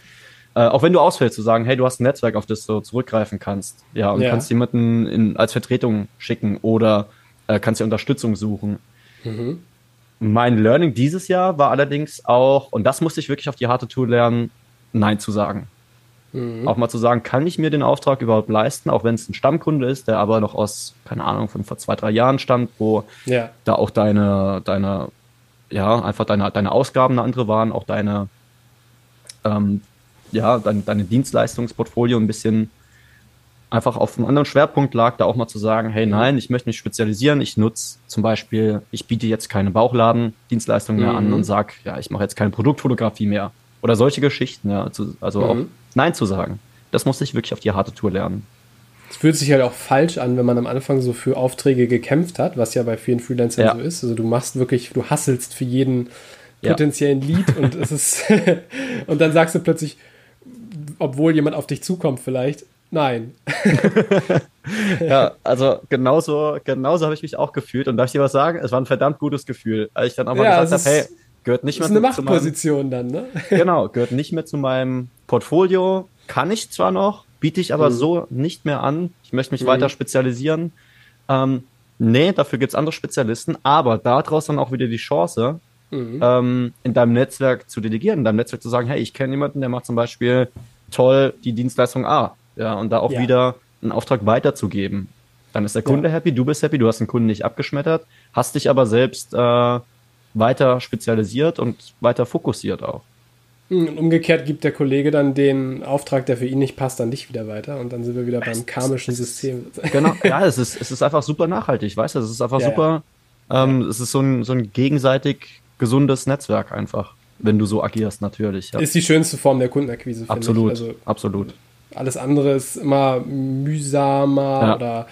Speaker 3: Äh, auch wenn du ausfällst, zu sagen, hey, du hast ein Netzwerk, auf das du zurückgreifen kannst, ja, und ja. kannst jemanden in, als Vertretung schicken oder äh, kannst dir Unterstützung suchen. Mhm. Mein Learning dieses Jahr war allerdings auch, und das musste ich wirklich auf die harte Tour lernen, Nein zu sagen. Mhm. Auch mal zu sagen, kann ich mir den Auftrag überhaupt leisten, auch wenn es ein Stammkunde ist, der aber noch aus, keine Ahnung, von vor zwei, drei Jahren stammt, wo ja. da auch deine, deine, ja, einfach deine, deine Ausgaben eine andere waren, auch deine, ähm, ja, dein, deine Dienstleistungsportfolio ein bisschen einfach auf einem anderen Schwerpunkt lag, da auch mal zu sagen, hey, nein, ich möchte mich spezialisieren, ich nutze zum Beispiel, ich biete jetzt keine Bauchladen-Dienstleistungen mehr mhm. an und sage, ja, ich mache jetzt keine Produktfotografie mehr. Oder solche Geschichten, ja. Also mhm. auch Nein zu sagen. Das musste ich wirklich auf die harte Tour lernen.
Speaker 1: Es fühlt sich halt auch falsch an, wenn man am Anfang so für Aufträge gekämpft hat, was ja bei vielen Freelancern ja. so ist. Also du machst wirklich, du hasselst für jeden potenziellen ja. Lead und es ist und dann sagst du plötzlich, obwohl jemand auf dich zukommt vielleicht, Nein.
Speaker 3: ja, also genauso, genauso habe ich mich auch gefühlt. Und darf ich dir was sagen? Es war ein verdammt gutes Gefühl, als ich dann auch mal ja, gesagt habe, hey, gehört nicht
Speaker 1: mehr zu meinem... ist eine Machtposition dann, ne?
Speaker 3: genau, gehört nicht mehr zu meinem Portfolio. Kann ich zwar noch, biete ich aber mhm. so nicht mehr an. Ich möchte mich mhm. weiter spezialisieren. Ähm, nee, dafür gibt es andere Spezialisten, aber daraus dann auch wieder die Chance, mhm. ähm, in deinem Netzwerk zu delegieren, in deinem Netzwerk zu sagen, hey, ich kenne jemanden, der macht zum Beispiel toll die Dienstleistung A. Ja, und da auch ja. wieder einen Auftrag weiterzugeben. Dann ist der Kunde ja. happy, du bist happy, du hast den Kunden nicht abgeschmettert, hast dich aber selbst äh, weiter spezialisiert und weiter fokussiert auch.
Speaker 1: Hm, und umgekehrt gibt der Kollege dann den Auftrag, der für ihn nicht passt, dann dich wieder weiter und dann sind wir wieder beim karmischen System.
Speaker 3: Genau, ja, es ist, es ist einfach super nachhaltig, weißt du, es ist einfach ja, super, ja. Ähm, es ist so ein, so ein gegenseitig gesundes Netzwerk einfach, wenn du so agierst natürlich.
Speaker 1: Ja. Ist die schönste Form der Kundenakquise,
Speaker 3: finde absolut, ich. Also, absolut.
Speaker 1: Alles andere ist immer mühsamer oder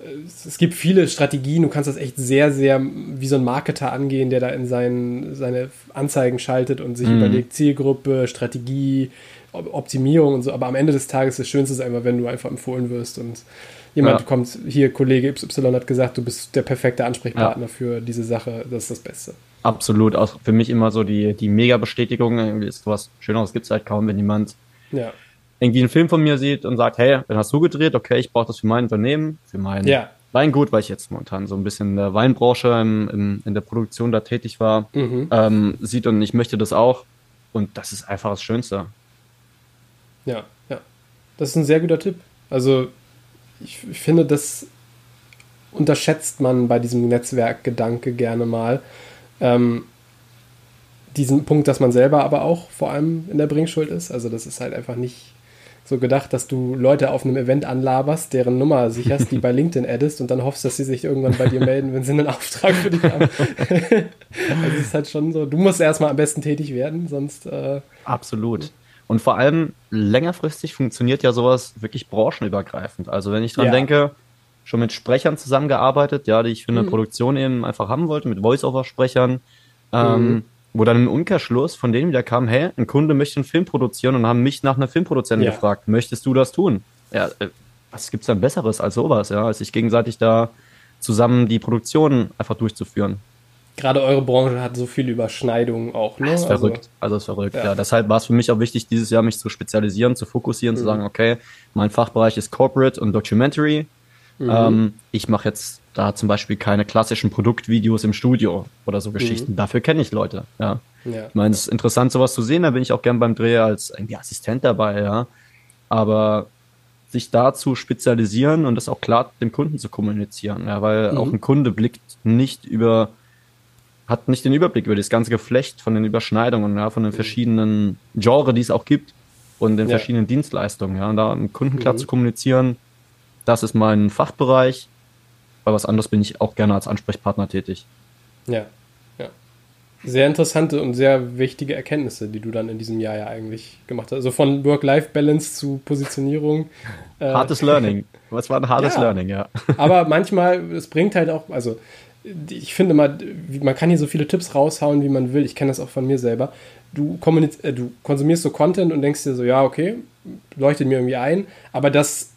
Speaker 1: es gibt viele Strategien, du kannst das echt sehr, sehr wie so ein Marketer angehen, der da in seinen, seine Anzeigen schaltet und sich mhm. überlegt, Zielgruppe, Strategie, Optimierung und so. Aber am Ende des Tages das Schönste ist einfach, wenn du einfach empfohlen wirst und jemand ja. kommt, hier, Kollege XY hat gesagt, du bist der perfekte Ansprechpartner ja. für diese Sache, das ist das Beste.
Speaker 3: Absolut, auch für mich immer so die, die Mega-Bestätigung, irgendwie ist sowas Schöneres gibt es halt kaum, wenn jemand ja irgendwie einen Film von mir sieht und sagt, hey, dann hast du gedreht, okay, ich brauche das für mein Unternehmen, für mein ja. Weingut, weil ich jetzt momentan so ein bisschen in der Weinbranche im, im, in der Produktion da tätig war, mhm. ähm, sieht und ich möchte das auch. Und das ist einfach das Schönste.
Speaker 1: Ja, ja. Das ist ein sehr guter Tipp. Also ich, ich finde, das unterschätzt man bei diesem Netzwerkgedanke gerne mal. Ähm, diesen Punkt, dass man selber aber auch vor allem in der Bringschuld ist. Also das ist halt einfach nicht so gedacht, dass du Leute auf einem Event anlaberst, deren Nummer sicherst, die bei LinkedIn addest und dann hoffst, dass sie sich irgendwann bei dir melden, wenn sie einen Auftrag für dich haben. also es ist halt schon so, du musst erstmal am besten tätig werden, sonst. Äh,
Speaker 3: Absolut. Und vor allem längerfristig funktioniert ja sowas wirklich branchenübergreifend. Also wenn ich dran ja. denke, schon mit Sprechern zusammengearbeitet, ja, die ich für eine mhm. Produktion eben einfach haben wollte, mit Voice-Over-Sprechern. Ähm, mhm wo dann im Umkehrschluss von denen wieder kam, hey, ein Kunde möchte einen Film produzieren und haben mich nach einer Filmproduzentin ja. gefragt, möchtest du das tun? Ja, äh, was gibt's denn Besseres als sowas, ja, als sich gegenseitig da zusammen die Produktion einfach durchzuführen.
Speaker 1: Gerade eure Branche hat so viele Überschneidungen auch, ne?
Speaker 3: Das ist verrückt. Also, also ist verrückt, ja. ja. Deshalb war es für mich auch wichtig, dieses Jahr mich zu spezialisieren, zu fokussieren, mhm. zu sagen, okay, mein Fachbereich ist Corporate und Documentary. Mhm. Ähm, ich mache jetzt da zum Beispiel keine klassischen Produktvideos im Studio oder so Geschichten. Mhm. Dafür kenne ich Leute. Ja. ja. Ich meine, es ist interessant, sowas zu sehen. Da bin ich auch gern beim Dreh als irgendwie Assistent dabei, ja. Aber sich da zu spezialisieren und das auch klar dem Kunden zu kommunizieren, ja, weil mhm. auch ein Kunde blickt nicht über, hat nicht den Überblick über das ganze Geflecht von den Überschneidungen, ja, von den mhm. verschiedenen Genres, die es auch gibt und den ja. verschiedenen Dienstleistungen, ja, und da einem Kunden klar mhm. zu kommunizieren, das ist mein Fachbereich, bei was anderes bin ich auch gerne als Ansprechpartner tätig.
Speaker 1: Ja, ja. Sehr interessante und sehr wichtige Erkenntnisse, die du dann in diesem Jahr ja eigentlich gemacht hast. Also von Work-Life-Balance zu Positionierung.
Speaker 3: Äh, hartes Learning. Was war ein hartes ja, Learning, ja.
Speaker 1: Aber manchmal, es bringt halt auch, also ich finde mal, man kann hier so viele Tipps raushauen, wie man will. Ich kenne das auch von mir selber. Du, äh, du konsumierst so Content und denkst dir so, ja, okay, leuchtet mir irgendwie ein, aber das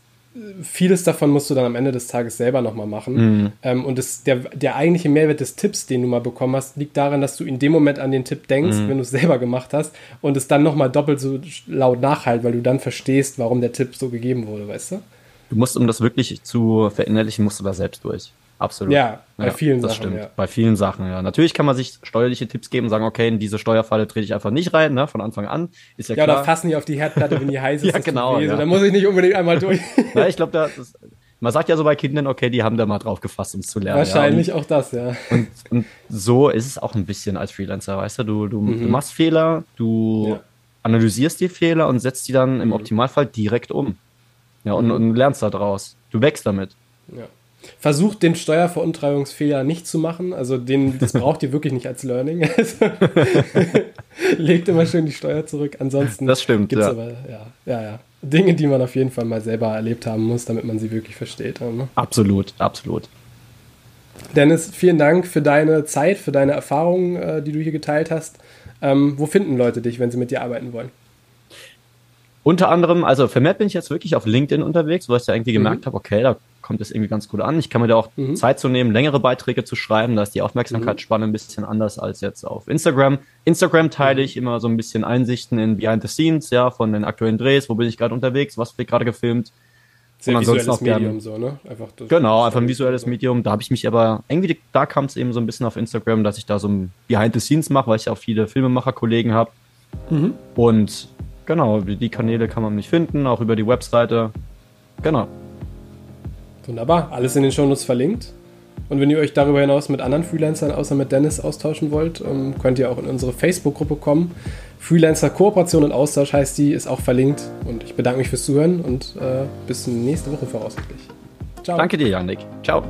Speaker 1: vieles davon musst du dann am Ende des Tages selber nochmal machen. Mhm. Ähm, und das, der, der eigentliche Mehrwert des Tipps, den du mal bekommen hast, liegt daran, dass du in dem Moment an den Tipp denkst, mhm. wenn du es selber gemacht hast, und es dann nochmal doppelt so laut nachhalt, weil du dann verstehst, warum der Tipp so gegeben wurde, weißt du?
Speaker 3: Du musst, um das wirklich zu verinnerlichen, musst du da selbst durch. Absolut.
Speaker 1: Ja, bei ja, vielen
Speaker 3: das Sachen. Stimmt. Ja. Bei vielen Sachen, ja. Natürlich kann man sich steuerliche Tipps geben und sagen, okay, in diese Steuerfalle trete ich einfach nicht rein, ne, von Anfang an. Ist ja, ja klar. Ja,
Speaker 1: oder fassen die auf die Herdplatte, wenn die heiß
Speaker 3: ist. ja, genau. Ja.
Speaker 1: Da muss ich nicht unbedingt einmal durch.
Speaker 3: Na, ich glaube, da, das, man sagt ja so bei Kindern, okay, die haben da mal drauf gefasst, um es zu lernen.
Speaker 1: Wahrscheinlich ja. auch das, ja.
Speaker 3: Und, und, so ist es auch ein bisschen als Freelancer, weißt du? Du, du, mhm. du machst Fehler, du analysierst die Fehler und setzt die dann im mhm. Optimalfall direkt um. Ja, und, mhm. und lernst da draus. Du wächst damit.
Speaker 1: Ja. Versucht den Steuerveruntreibungsfehler nicht zu machen. Also den, das braucht ihr wirklich nicht als Learning. Also, legt immer schön die Steuer zurück. Ansonsten
Speaker 3: das stimmt,
Speaker 1: gibt's ja. aber ja, ja, ja. Dinge, die man auf jeden Fall mal selber erlebt haben muss, damit man sie wirklich versteht. Ne?
Speaker 3: Absolut, absolut.
Speaker 1: Dennis, vielen Dank für deine Zeit, für deine Erfahrungen, äh, die du hier geteilt hast. Ähm, wo finden Leute dich, wenn sie mit dir arbeiten wollen?
Speaker 3: Unter anderem, also vermehrt bin ich jetzt wirklich auf LinkedIn unterwegs, wo ich ja irgendwie gemerkt mhm. habe, okay, da kommt es irgendwie ganz gut an. Ich kann mir da auch mhm. Zeit zu nehmen, längere Beiträge zu schreiben. Da ist die Aufmerksamkeitsspanne ein bisschen anders als jetzt auf Instagram. Instagram teile ich immer so ein bisschen Einsichten in Behind the Scenes, ja, von den aktuellen Drehs, wo bin ich gerade unterwegs, was wird gerade gefilmt.
Speaker 1: Sehr und ansonsten auch Medium, so, ne?
Speaker 3: Einfach genau, einfach ein visuelles Medium. Da habe ich mich aber, irgendwie, da kam es eben so ein bisschen auf Instagram, dass ich da so ein Behind the Scenes mache, weil ich auch viele Filmemacher-Kollegen habe. Mhm. Und Genau, die Kanäle kann man mich finden, auch über die Webseite. Genau.
Speaker 1: Wunderbar, alles in den Shownotes verlinkt. Und wenn ihr euch darüber hinaus mit anderen Freelancern außer mit Dennis austauschen wollt, ähm, könnt ihr auch in unsere Facebook-Gruppe kommen. Freelancer Kooperation und Austausch heißt die, ist auch verlinkt. Und ich bedanke mich fürs Zuhören und äh, bis nächste Woche voraussichtlich.
Speaker 3: Ciao. Danke dir, Janik. Ciao.